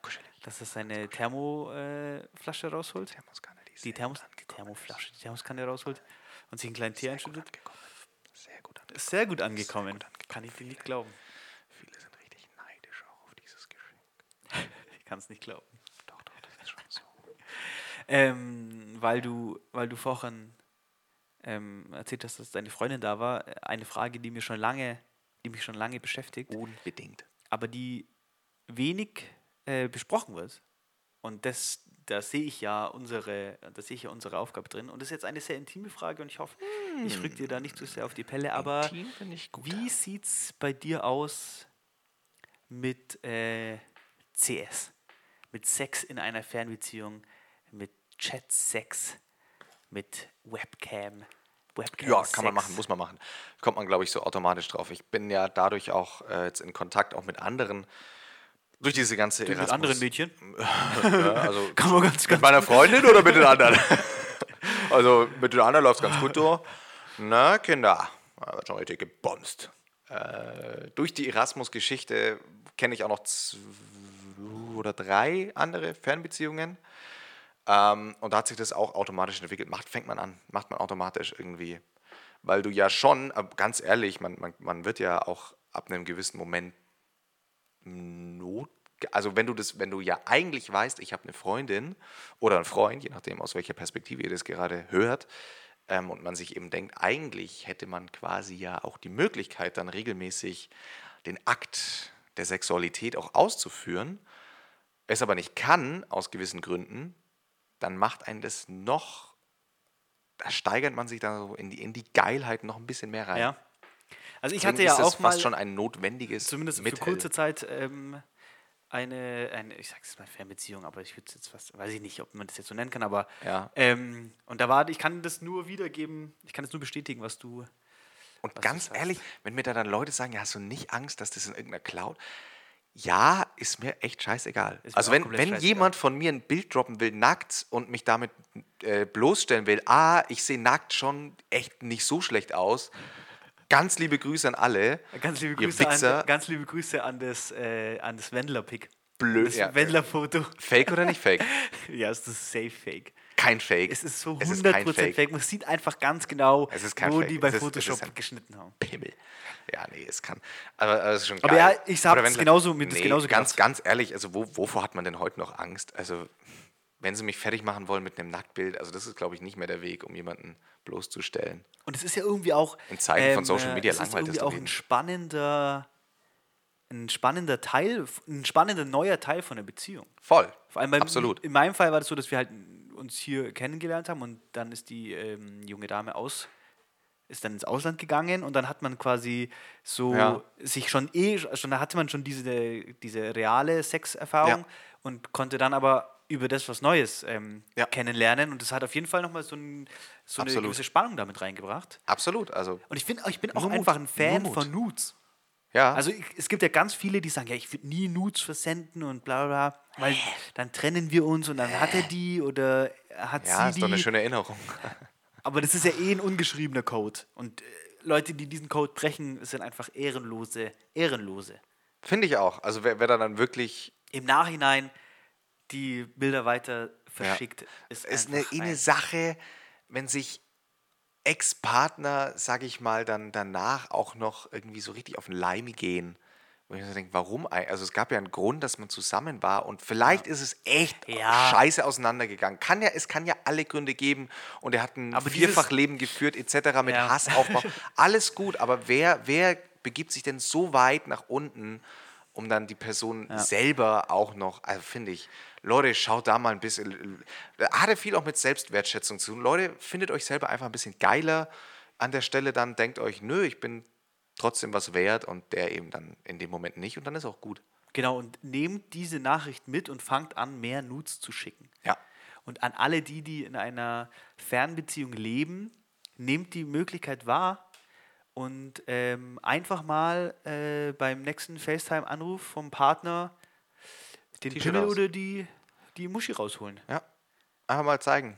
S1: dass er seine Thermoflasche rausholt.
S2: Thermoskanne, die
S1: Thermos,
S2: gut
S1: die Thermoskanne rausholt und sich einen kleinen Tee
S2: Sehr gut
S1: einschüttet.
S2: angekommen. Sehr gut angekommen.
S1: Sehr gut angekommen. Kann ich dir nicht glauben.
S2: Viele sind richtig neidisch auch auf dieses Geschenk.
S1: Ich kann es nicht glauben.
S2: Doch, doch, das ist schon so.
S1: Ähm, weil du, weil du vorhin ähm, erzählt hast, dass deine Freundin da war, äh, eine Frage, die mir schon lange, die mich schon lange beschäftigt.
S2: Unbedingt.
S1: aber die wenig äh, besprochen wird. Und das, da sehe ich ja unsere, da sehe ich ja unsere Aufgabe drin. Und das ist jetzt eine sehr intime Frage und ich hoffe, ich rück dir da nicht zu sehr auf die Pelle, aber
S2: Intim ich gut.
S1: wie sieht's bei dir aus mit äh, CS? Mit Sex in einer Fernbeziehung, mit Chat-Sex, mit Webcam. Webcam
S2: Ja, kann man machen, muss man machen. Kommt man, glaube ich, so automatisch drauf. Ich bin ja dadurch auch äh, jetzt in Kontakt auch mit anderen, durch diese ganze
S1: Mit
S2: Erasmus-
S1: anderen Mädchen?
S2: Ja, also
S1: Kann man ganz,
S2: mit
S1: ganz
S2: meiner Freundin oder mit den anderen? also mit den anderen läuft es ganz gut so. Na, Kinder, da wird schon richtig gebomst. Äh, durch die Erasmus-Geschichte kenne ich auch noch zwei oder drei andere Fernbeziehungen. Ähm, und da hat sich das auch automatisch entwickelt. Macht, fängt man an, macht man automatisch irgendwie. Weil du ja schon, äh, ganz ehrlich, man, man, man wird ja auch ab einem gewissen Moment Not, also wenn du das, wenn du ja eigentlich weißt, ich habe eine Freundin oder einen Freund, je nachdem aus welcher Perspektive ihr das gerade hört, ähm, und man sich eben denkt, eigentlich hätte man quasi ja auch die Möglichkeit, dann regelmäßig den Akt der Sexualität auch auszuführen, es aber nicht kann aus gewissen Gründen, dann macht einen das noch, da steigert man sich dann so in die, in die Geilheit noch ein bisschen mehr rein.
S1: Ja. Also ich hatte ja
S2: ist
S1: auch mal,
S2: fast schon ein notwendiges
S1: zumindest für
S2: Mittel.
S1: kurze Zeit, ähm, eine, eine, ich sag's mal Fernbeziehung, aber ich würde jetzt fast, weiß ich nicht, ob man das jetzt so nennen kann, aber
S2: Ja.
S1: ähm, und da war, ich kann das nur wiedergeben, ich kann das nur bestätigen, was du,
S2: Und
S1: was
S2: ganz ehrlich, wenn mir da dann Leute sagen, ja, hast du nicht Angst, dass das in irgendeiner Cloud. Ja, ist mir echt scheißegal.
S1: Mir
S2: also wenn, wenn jemand von mir ein Bild droppen will, nackt und mich damit äh, bloßstellen will, ah, ich sehe nackt schon echt nicht so schlecht aus. Ganz liebe Grüße an alle.
S1: ganz liebe Grüße, an, ganz liebe Grüße an das, äh, an das Wendler-Pick.
S2: Blöd,
S1: Das
S2: ja.
S1: Wendler-Foto.
S2: Fake oder nicht fake?
S1: ja, es ist safe fake.
S2: Kein Fake.
S1: Es ist so
S2: Es
S1: 100%
S2: ist
S1: fake.
S2: Fake.
S1: Man sieht einfach ganz genau,
S2: Es ist
S1: wo
S2: Fake.
S1: die bei
S2: Es ist- es ist
S1: Photoshop
S2: ein-
S1: geschnitten haben.
S2: Pimmel. Ja, nee, es kann. Aber, aber es ist schon
S1: Aber
S2: geil.
S1: ja, ich
S2: Oder wenn-
S1: genauso- mir das genauso
S2: ganz, ganz ehrlich, also wo, wovor hat man denn heute noch Angst? Also, wenn sie mich fertig machen wollen mit einem Nacktbild, also das ist, glaube ich, nicht mehr der Weg, um jemanden bloßzustellen.
S1: Und es ist ja irgendwie auch.
S2: In Zeiten von Social
S1: äh,
S2: Media
S1: ist
S2: langweilt es
S1: irgendwie
S2: doch
S1: auch ein spannender, ein spannender Teil, ein spannender neuer Teil von der Beziehung.
S2: Voll.
S1: Vor allem beim,
S2: Absolut.
S1: In meinem Fall war das so, dass wir halt uns hier kennengelernt haben und dann ist die ähm, junge Dame aus, ist dann ins Ausland gegangen und dann hat man quasi so
S2: Ja.
S1: sich schon eh, schon da hatte man schon diese, diese reale Sexerfahrung
S2: Ja.
S1: und konnte dann aber über das was Neues ähm,
S2: Ja.
S1: kennenlernen und das hat auf jeden Fall nochmal so, ein, so eine gewisse Spannung damit reingebracht.
S2: Absolut. Also,
S1: Und ich, find, ich bin auch
S2: Mut.
S1: einfach ein Fan
S2: Mut.
S1: von Nudes.
S2: ja.
S1: Also ich, es gibt ja ganz viele, die sagen, ja, ich würde nie Nudes versenden und bla bla, bla, weil dann trennen wir uns und dann hat er die oder hat
S2: ja,
S1: sie
S2: ist doch eine schöne Erinnerung.
S1: Aber das ist ja eh ein ungeschriebener Code. Und äh, Leute, die diesen Code brechen, sind einfach ehrenlose, ehrenlose.
S2: Finde ich auch. Also, wer, wer da dann wirklich
S1: Im Nachhinein die Bilder weiter verschickt, ist,
S2: ist eine, eh eine
S1: ein-
S2: Sache, wenn sich Ex-Partner, sage ich mal, dann danach auch noch irgendwie so richtig auf den Leim gehen. Wo ich mir so denke, warum? Also es gab ja einen Grund, dass man zusammen war und vielleicht ist es echt
S1: Ja.
S2: scheiße auseinandergegangen. Kann ja, es kann ja alle Gründe geben und er hat ein
S1: Aber
S2: Vierfachleben geführt etc. mit
S1: Ja.
S2: Hassaufbau. Alles gut, aber wer, wer begibt sich denn so weit nach unten, um dann die Person selber auch noch, also finde ich, Leute, schaut da mal ein bisschen, hat ja viel auch mit Selbstwertschätzung zu tun. Leute, findet euch selber einfach ein bisschen geiler an der Stelle, dann denkt euch, nö, ich bin trotzdem was wert und der eben dann in dem Moment nicht und dann ist auch gut.
S1: Genau, und nehmt diese Nachricht mit und fangt an, mehr Nudes zu schicken.
S2: Ja.
S1: Und an alle die, die in einer Fernbeziehung leben, nehmt die Möglichkeit wahr und ähm, einfach mal äh, beim nächsten FaceTime-Anruf vom Partner den Pimmel
S2: aus.
S1: oder die, die Muschi rausholen.
S2: Ja, einfach mal zeigen.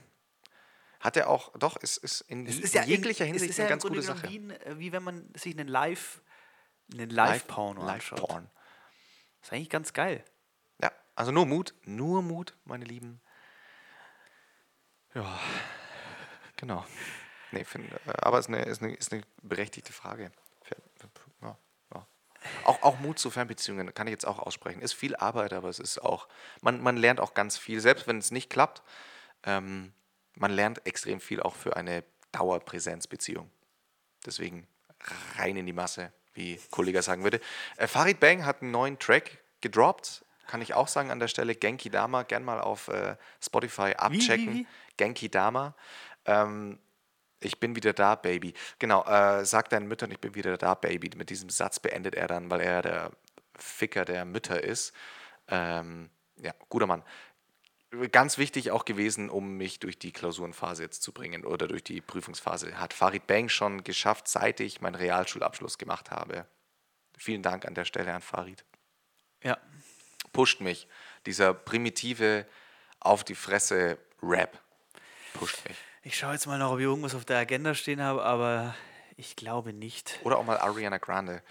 S2: Hat er auch, doch, es ist in,
S1: Es
S2: in
S1: ist ja
S2: jeglicher
S1: in,
S2: Hinsicht
S1: ja
S2: eine
S1: im
S2: ganz gute Sache.
S1: Wie, äh, wie wenn man sich einen Live einen Live-Porno anschaut.
S2: Live-Porn.
S1: Ist eigentlich ganz geil.
S2: Ja, also nur Mut, nur Mut, meine Lieben. Ja, genau. Nee, find, äh, aber es ist eine, ist, eine, ist eine berechtigte Frage. Auch, auch Mut zu Fernbeziehungen kann ich jetzt auch aussprechen. Ist viel Arbeit, aber es ist auch, man, man lernt auch ganz viel, selbst wenn es nicht klappt. Ähm, man lernt extrem viel auch für eine Dauerpräsenzbeziehung. Deswegen rein in die Masse, wie Kollege sagen würde. Äh, Farid Bang hat einen neuen Track gedroppt. Kann ich auch sagen an der Stelle. Genki Dama, gern mal auf äh, Spotify abchecken.
S1: wie?
S2: Genki Dama. Ähm, ich bin wieder da, Baby. Genau, äh, sag deinen Müttern, ich bin wieder da, Baby. Mit diesem Satz beendet er dann, weil er der Ficker der Mütter ist. Ähm, ja, guter Mann. Ganz wichtig auch gewesen, um mich durch die Klausurenphase jetzt zu bringen oder durch die Prüfungsphase. Hat Farid Bang schon geschafft, seit ich meinen Realschulabschluss gemacht habe. Vielen Dank an der Stelle an Farid.
S1: Ja.
S2: Pusht mich. Dieser primitive auf die Fresse Rap pusht mich.
S1: Ich schaue jetzt mal noch, ob ich irgendwas auf der Agenda stehen habe, aber ich glaube nicht.
S2: Oder auch mal Ariana Grande.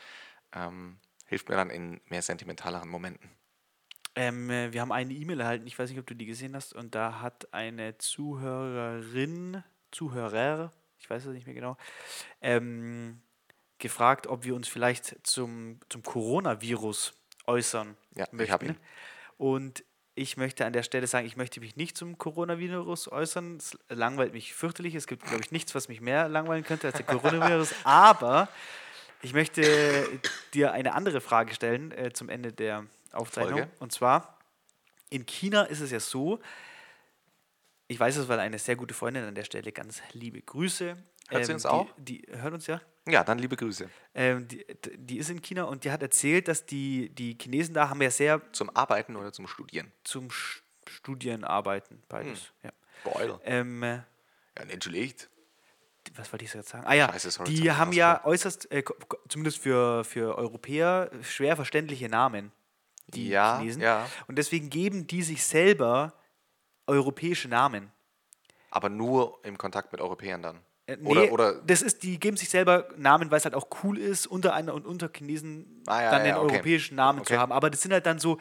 S2: Ähm, hilft mir dann in mehr sentimentaleren Momenten.
S1: Ähm, äh, wir haben eine E-Mail erhalten, ich weiß nicht, ob du die gesehen hast, und da hat eine Zuhörerin, Zuhörer, ich weiß es nicht mehr genau, ähm, gefragt, ob wir uns vielleicht zum, zum Coronavirus äußern
S2: Ja, ich
S1: möchten.
S2: hab ihn.
S1: Und ich möchte an der Stelle sagen, ich möchte mich nicht zum Coronavirus äußern. Es langweilt mich fürchterlich. Es gibt, glaube ich, nichts, was mich mehr langweilen könnte als der Coronavirus. Aber ich möchte dir eine andere Frage stellen äh, zum Ende der Aufzeichnung.
S2: Folge.
S1: Und zwar, in China ist es ja so, ich weiß es, weil eine sehr gute Freundin an der Stelle, ganz liebe Grüße.
S2: Hört sie
S1: ähm,
S2: uns
S1: die,
S2: auch?
S1: Die hört uns ja.
S2: Ja, dann liebe Grüße.
S1: Ähm, die, die ist in China und die hat erzählt, dass die, die Chinesen da haben ja sehr
S2: Zum Arbeiten oder zum Studieren?
S1: zum Sch- Studieren arbeiten, beides.
S2: Hm.
S1: Ja.
S2: Boil.
S1: Ähm, äh,
S2: Ja, schlecht.
S1: was wollte ich jetzt sagen? Ah ja,
S2: Scheiße, sorry,
S1: die haben ja äußerst, äh, zumindest für, für Europäer, schwer verständliche Namen. Die
S2: Ja,
S1: Chinesen.
S2: ja.
S1: Und deswegen geben die sich selber europäische Namen.
S2: Aber nur im Kontakt mit Europäern dann.
S1: Äh,
S2: Oder,
S1: nee,
S2: oder
S1: das ist, die geben sich selber Namen, weil es halt auch cool ist, unter einer und unter Chinesen
S2: Ah, ja,
S1: dann
S2: ja,
S1: den
S2: okay.
S1: europäischen Namen zu
S2: Okay.
S1: haben. Aber das sind halt dann so,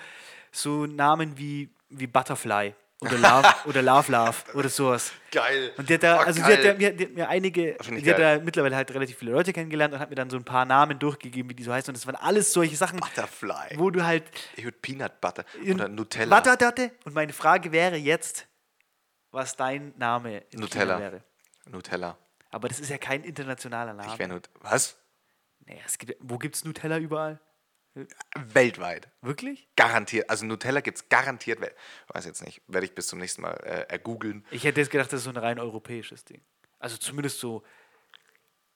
S1: so Namen wie, wie Butterfly oder Love oder Love Love oder sowas.
S2: Geil.
S1: Und die hat da, also die hat, da, mir, die hat mir einige, die hat da mittlerweile halt relativ viele Leute kennengelernt und hat mir dann so ein paar Namen durchgegeben, wie die so heißen. Und das waren alles solche Sachen,
S2: Butterfly.
S1: wo du halt
S2: Ich würde Peanut Butter oder Nutella.
S1: Warte. Und meine Frage wäre jetzt, was dein Name in
S2: Nutella.
S1: China wäre.
S2: Nutella.
S1: Aber das ist ja kein internationaler Name.
S2: Ich wäre Nut Was?
S1: Naja, es gibt, wo gibt es Nutella überall?
S2: Weltweit.
S1: Wirklich?
S2: Garantiert. Also Nutella gibt es garantiert. Weiß jetzt nicht. Werde ich bis zum nächsten Mal äh, ergoogeln.
S1: Ich hätte jetzt gedacht, das ist so ein rein europäisches Ding. Also zumindest so.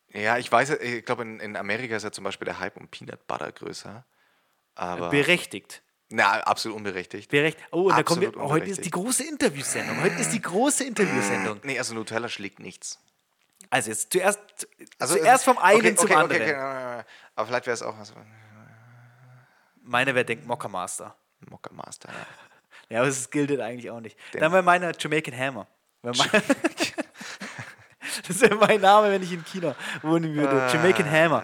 S2: Ja, ich weiß, ich glaube, in, in Amerika ist ja zum Beispiel der Hype um Peanut Butter größer. Aber.
S1: berechtigt.
S2: Na, absolut unberechtigt.
S1: Berechtigt. Oh, und da kommen wir. Heute ist die große Interviewsendung. Heute ist die große Interviewsendung.
S2: Nee, also Nutella schlägt nichts.
S1: Also jetzt zuerst,
S2: Also,
S1: zuerst vom einen
S2: okay,
S1: zum
S2: okay,
S1: anderen.
S2: Okay, aber vielleicht wäre es auch was.
S1: Meiner wäre denkt Mocker Master.
S2: Mocker Master, ja.
S1: Ja, aber das gilt eigentlich auch nicht.
S2: Den-
S1: Dann wäre meiner Jamaican Hammer. Das wäre mein Name, wenn ich in China wohnen würde. Jamaican Hammer.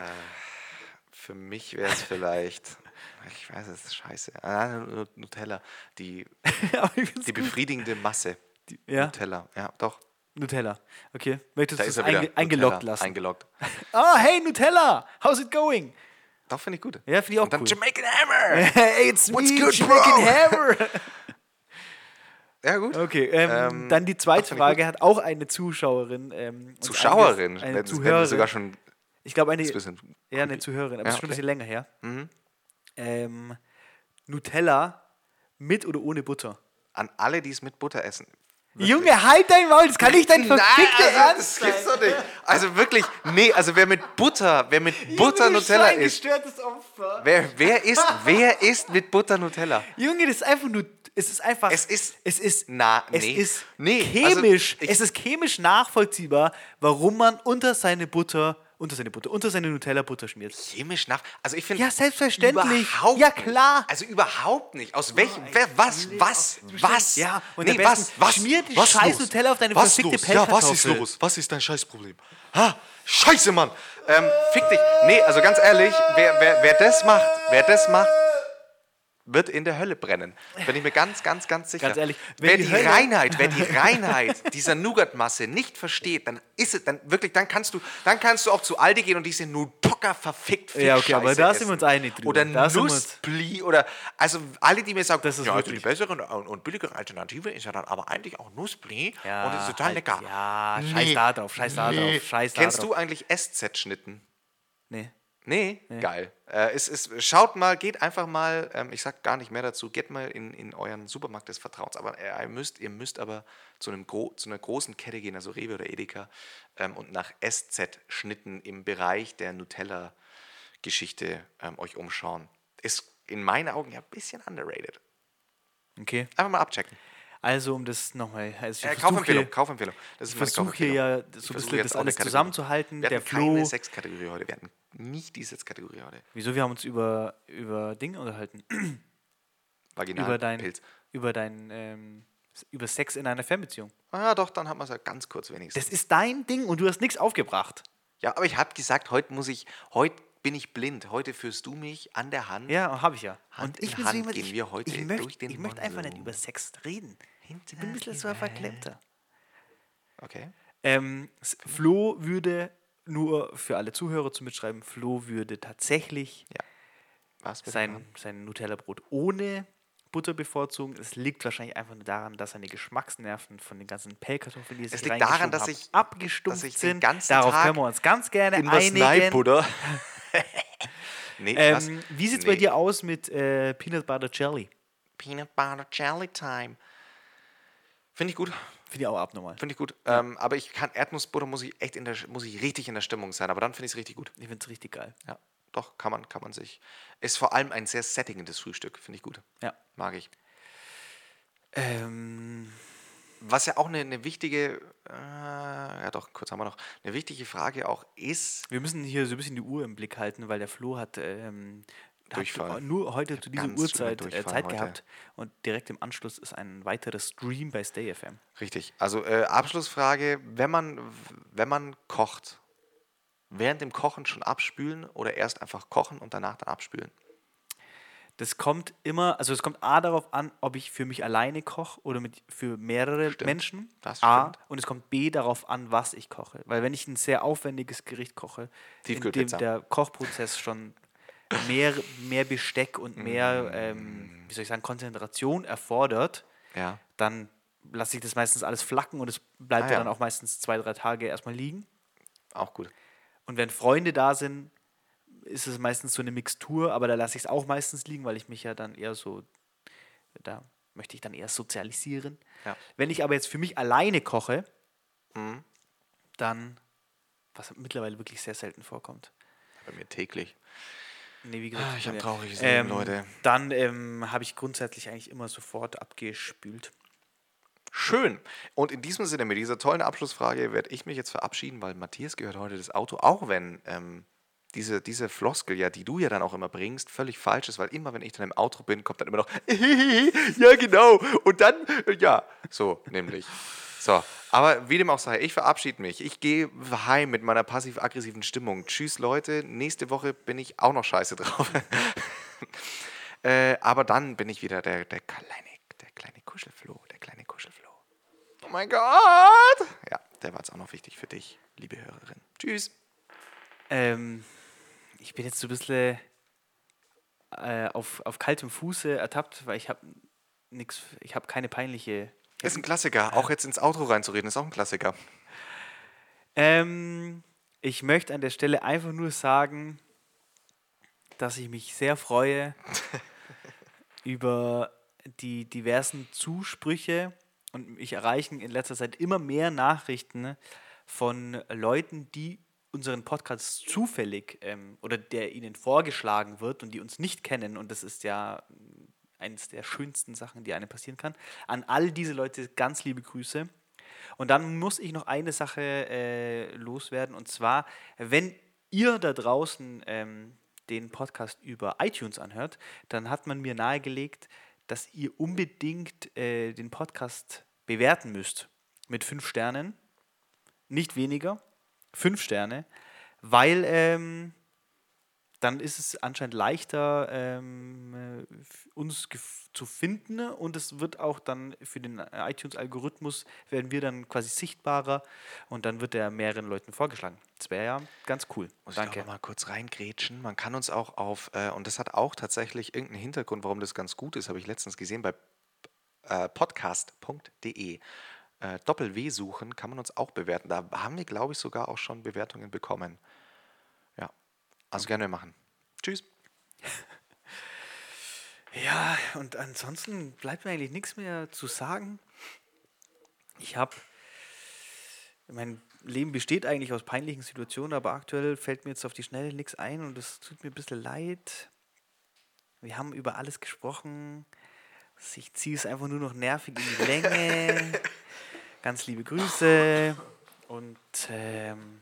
S2: Für mich wäre es vielleicht. Ich weiß, es ist scheiße. Ah, Nu- Nutella. Die, die
S1: gut.
S2: befriedigende Masse.
S1: ja?
S2: Nutella. Ja, doch.
S1: Nutella. Okay. Möchtest
S2: Da
S1: du es einge eingeloggt
S2: Nutella,
S1: lassen?
S2: Eingeloggt.
S1: Ah, hey Nutella! How's it going?
S2: Doch, finde ich gut.
S1: Ja, finde ich auch
S2: Und dann
S1: cool.
S2: Jamaican Hammer.
S1: hey, it's
S2: What's
S1: me,
S2: good,
S1: Jamaican
S2: bro?
S1: Hammer!
S2: Ja, gut.
S1: Okay, ähm,
S2: Ähm,
S1: dann die zweite
S2: das
S1: Frage hat auch eine Zuschauerin. Ähm,
S2: Zuschauerin.
S1: Eine
S2: wenn
S1: Zuhörerin.
S2: sogar schon.
S1: ich glaube, eine,
S2: Das
S1: ja, eine Zuhörerin, aber
S2: Ja,
S1: das ist schon ein bisschen länger her. Ähm, Nutella mit oder ohne Butter?
S2: An alle, die es mit Butter essen.
S1: Junge, halt dein Maul, das kann nicht dein verfickter
S2: also,
S1: Ernst
S2: das gibt's doch nicht. Also wirklich, nee, also wer mit Butter, wer mit Butter Nutella isst,
S1: gestörtes Opfer.
S2: wer, wer isst, wer isst mit Butter Nutella?
S1: Junge, das ist einfach nur, es ist einfach,
S2: Es ist-
S1: es ist,
S2: Na,
S1: es
S2: nee.
S1: ist
S2: Nee, also
S1: chemisch,
S2: ich-
S1: es ist chemisch nachvollziehbar, warum man unter seine Butter, unter seine Butter, unter seine Nutella-Butter schmiert.
S2: Chemisch nach. Also ich finde.
S1: Ja, selbstverständlich.
S2: Überhaupt
S1: Ja, klar.
S2: Nicht. Also überhaupt nicht. Aus welchem. Wer, was, was, was?
S1: Ja, und
S2: nee, was, was?
S1: schmier die
S2: was
S1: scheiß
S2: los?
S1: Nutella auf deine
S2: was
S1: verfickte
S2: los? Ja, was ist los? Was ist dein Scheißproblem? Ha, scheiße, Mann. Ähm, fick dich. Nee, also ganz ehrlich, wer, wer, wer das macht, wer das macht, wird in der Hölle brennen. Bin ich mir ganz, ganz, ganz sicher.
S1: Ganz ehrlich, wenn
S2: wer
S1: die
S2: die, Reinheit, wer die Reinheit dieser Nougatmasse nicht versteht, dann ist es, dann wirklich, dann kannst du, dann kannst du auch zu Aldi gehen und diese Nutoka verfickt
S1: Ja, okay, aber
S2: Scheiße
S1: da
S2: essen.
S1: sind wir uns einig drüber.
S2: Oder
S1: Da
S2: Nusspli oder, also alle, die mir sagen,
S1: Das ist
S2: ja, also die bessere und, und billigere Alternative ist ja dann aber eigentlich auch Nusspli
S1: Ja,
S2: und ist total
S1: halt,
S2: lecker.
S1: ja, scheiß da drauf, scheiß da drauf, scheiß da
S2: Kennst
S1: drauf.
S2: du eigentlich SZ-Schnitten?
S1: Nee.
S2: Nee, geil. Äh, es ist, schaut mal, geht einfach mal, ähm, ich sag gar nicht mehr dazu, geht mal in, in euren Supermarkt des Vertrauens. Aber äh, ihr, müsst, ihr müsst aber zu, einem gro zu einer großen Kette gehen, also Rewe oder Edeka, ähm, und nach SZ-Schnitten im Bereich der Nutella-Geschichte ähm, euch umschauen. Ist in meinen Augen ja ein bisschen underrated.
S1: Okay.
S2: Einfach mal abchecken.
S1: Also, um das nochmal. Also ich
S2: Äh, Kaufempfehlung,
S1: hier,
S2: Kaufempfehlung. Das
S1: ich
S2: ist meine
S1: versuche hier ja
S2: Ich
S1: so ein bisschen das alles
S2: Kategorie.
S1: zusammenzuhalten.
S2: Wir
S1: Der
S2: hatten keine
S1: Flo.
S2: Sexkategorie heute. Wir hatten nicht die Sitzkategorie heute.
S1: Wieso? Wir haben uns über, über Dinge unterhalten.
S2: Vaginal,
S1: über dein,
S2: Pilz.
S1: über dein, ähm, über Sex in einer Fernbeziehung.
S2: Ah, doch, dann hat man es ja ganz kurz wenigstens.
S1: Das ist dein Ding und du hast nichts aufgebracht.
S2: Ja, aber ich habe gesagt, heute muss ich, heute bin ich blind. Heute führst du mich an der Hand.
S1: Ja, habe ich ja.
S2: Hand
S1: und ich
S2: in Hand gehen
S1: ich,
S2: wir heute
S1: ich möchte,
S2: durch den
S1: ich möchte einfach nicht über Sex reden. Ich bin ein bisschen so Verklemmter.
S2: Okay.
S1: Ähm, s- Flo würde, nur für alle Zuhörer zu mitschreiben, Flo würde tatsächlich
S2: Ja.
S1: Sein, sein Nutella-Brot ohne Butter bevorzugen. Es liegt wahrscheinlich einfach nur daran, dass seine Geschmacksnerven von den ganzen Pellkartoffeln, die
S2: Es liegt daran, dass ich-
S1: abgestumpft
S2: dass ich
S1: sind. Darauf
S2: Tag
S1: können wir uns ganz gerne
S2: In
S1: einigen.
S2: Neibutter. nee, was?
S1: Ähm, wie sieht es bei
S2: Nee.
S1: dir aus mit äh, Peanut Butter Jelly?
S2: Peanut Butter Jelly Time. Finde ich gut.
S1: Finde ich auch abnormal.
S2: Finde ich gut. Ähm, aber ich kann Erdnussbutter muss ich echt in der muss ich richtig in der Stimmung sein. Aber dann finde ich es richtig gut.
S1: Ich finde es richtig geil.
S2: Ja, doch kann man kann man sich. Ist vor allem ein sehr sättigendes Frühstück. Finde ich gut.
S1: Ja.
S2: Mag ich.
S1: Ähm,
S2: Was ja auch eine, eine wichtige, äh, ja doch, kurz haben wir noch, eine wichtige Frage auch ist,
S1: wir müssen hier so ein bisschen die Uhr im Blick halten, weil der Flo hat, ähm, hat nur heute zu dieser Uhrzeit äh, Zeit
S2: heute.
S1: gehabt und direkt im Anschluss ist ein weiterer Stream bei Stay FM.
S2: richtig, also äh, Abschlussfrage, wenn man, wenn man kocht, während dem Kochen schon abspülen oder erst einfach kochen und danach dann abspülen?
S1: Das kommt immer, also es kommt A darauf an, ob ich für mich alleine koche oder mit, für mehrere
S2: Stimmt,
S1: Menschen.
S2: das
S1: A.
S2: stimmt.
S1: Und es kommt B darauf an, was ich koche. Weil wenn ich ein sehr aufwendiges Gericht koche, in dem der Kochprozess schon mehr, mehr Besteck und mehr,
S2: Mm.
S1: ähm, wie soll ich sagen, Konzentration erfordert,
S2: Ja.
S1: dann lasse ich das meistens alles flacken und es bleibt
S2: Ah,
S1: ja. dann auch meistens zwei, drei Tage erstmal liegen.
S2: Auch gut.
S1: Und wenn Freunde da sind, ist es meistens so eine Mixtur, aber da lasse ich es auch meistens liegen, weil ich mich ja dann eher so, da möchte ich dann eher sozialisieren.
S2: Ja.
S1: Wenn ich aber jetzt für mich alleine koche,
S2: Mhm.
S1: dann, was mittlerweile wirklich sehr selten vorkommt.
S2: Bei mir täglich.
S1: Nee, wie gesagt,
S2: Ah, ich hab
S1: bei mir-
S2: trauriges Leben, Leute.
S1: Dann ähm, habe ich grundsätzlich eigentlich immer sofort abgespült.
S2: Schön. Und in diesem Sinne, mit dieser tollen Abschlussfrage werde ich mich jetzt verabschieden, weil Matthias gehört heute das Auto, auch wenn ähm, diese, diese Floskel, ja, die du ja dann auch immer bringst, völlig falsch ist, weil immer, wenn ich dann im Auto bin, kommt dann immer noch, ja, genau. Und dann, äh, ja, so, nämlich. So, aber wie dem auch sei, ich verabschiede mich. Ich gehe heim mit meiner passiv-aggressiven Stimmung. Tschüss, Leute. Nächste Woche bin ich auch noch scheiße drauf. äh, aber dann bin ich wieder der, der kleine, der kleine Kuschelfloh. Oh mein Gott! Ja, der war jetzt auch noch wichtig für dich, liebe Hörerin. Tschüss.
S1: Ähm, ich bin jetzt so ein bisschen äh, auf, auf kaltem Fuße ertappt, weil ich habe nichts, ich habe keine peinliche.
S2: Ist ein Klassiker. Auch jetzt ins Auto reinzureden, ist auch ein Klassiker.
S1: Ähm, ich möchte an der Stelle einfach nur sagen, dass ich mich sehr freue über die diversen Zusprüche und mich erreichen in letzter Zeit immer mehr Nachrichten von Leuten, die unseren Podcast zufällig ähm, oder der ihnen vorgeschlagen wird und die uns nicht kennen. Und das ist ja mm, eines der schönsten Sachen, die einem passieren kann. An all diese Leute ganz liebe Grüße. Und dann muss ich noch eine Sache äh, loswerden. Und zwar, wenn ihr da draußen ähm, den Podcast über iTunes anhört, dann hat man mir nahegelegt, dass ihr unbedingt äh, den Podcast bewerten müsst. Mit fünf Sternen. Nicht weniger. Fünf Sterne. Weil ähm, dann ist es anscheinend leichter, ähm, äh, uns zu finden und es wird auch dann für den äh, iTunes-Algorithmus werden wir dann quasi sichtbarer und dann wird er mehreren Leuten vorgeschlagen. Das wäre ja ganz cool.
S2: Muss ich
S1: Danke.
S2: noch mal kurz reingrätschen. Man kann uns auch auf, äh, und das hat auch tatsächlich irgendeinen Hintergrund, warum das ganz gut ist, habe ich letztens gesehen bei äh, podcast.de. Äh, Doppel-W suchen kann man uns auch bewerten. Da haben wir, glaube ich, sogar auch schon Bewertungen bekommen. Also gerne machen. Tschüss.
S1: Ja, und ansonsten bleibt mir eigentlich nichts mehr zu sagen. Ich habe, mein Leben besteht eigentlich aus peinlichen Situationen, aber aktuell fällt mir jetzt auf die Schnelle nichts ein und es tut mir ein bisschen leid. Wir haben über alles gesprochen. Ich ziehe es einfach nur noch nervig in die Länge. Ganz liebe Grüße und ähm,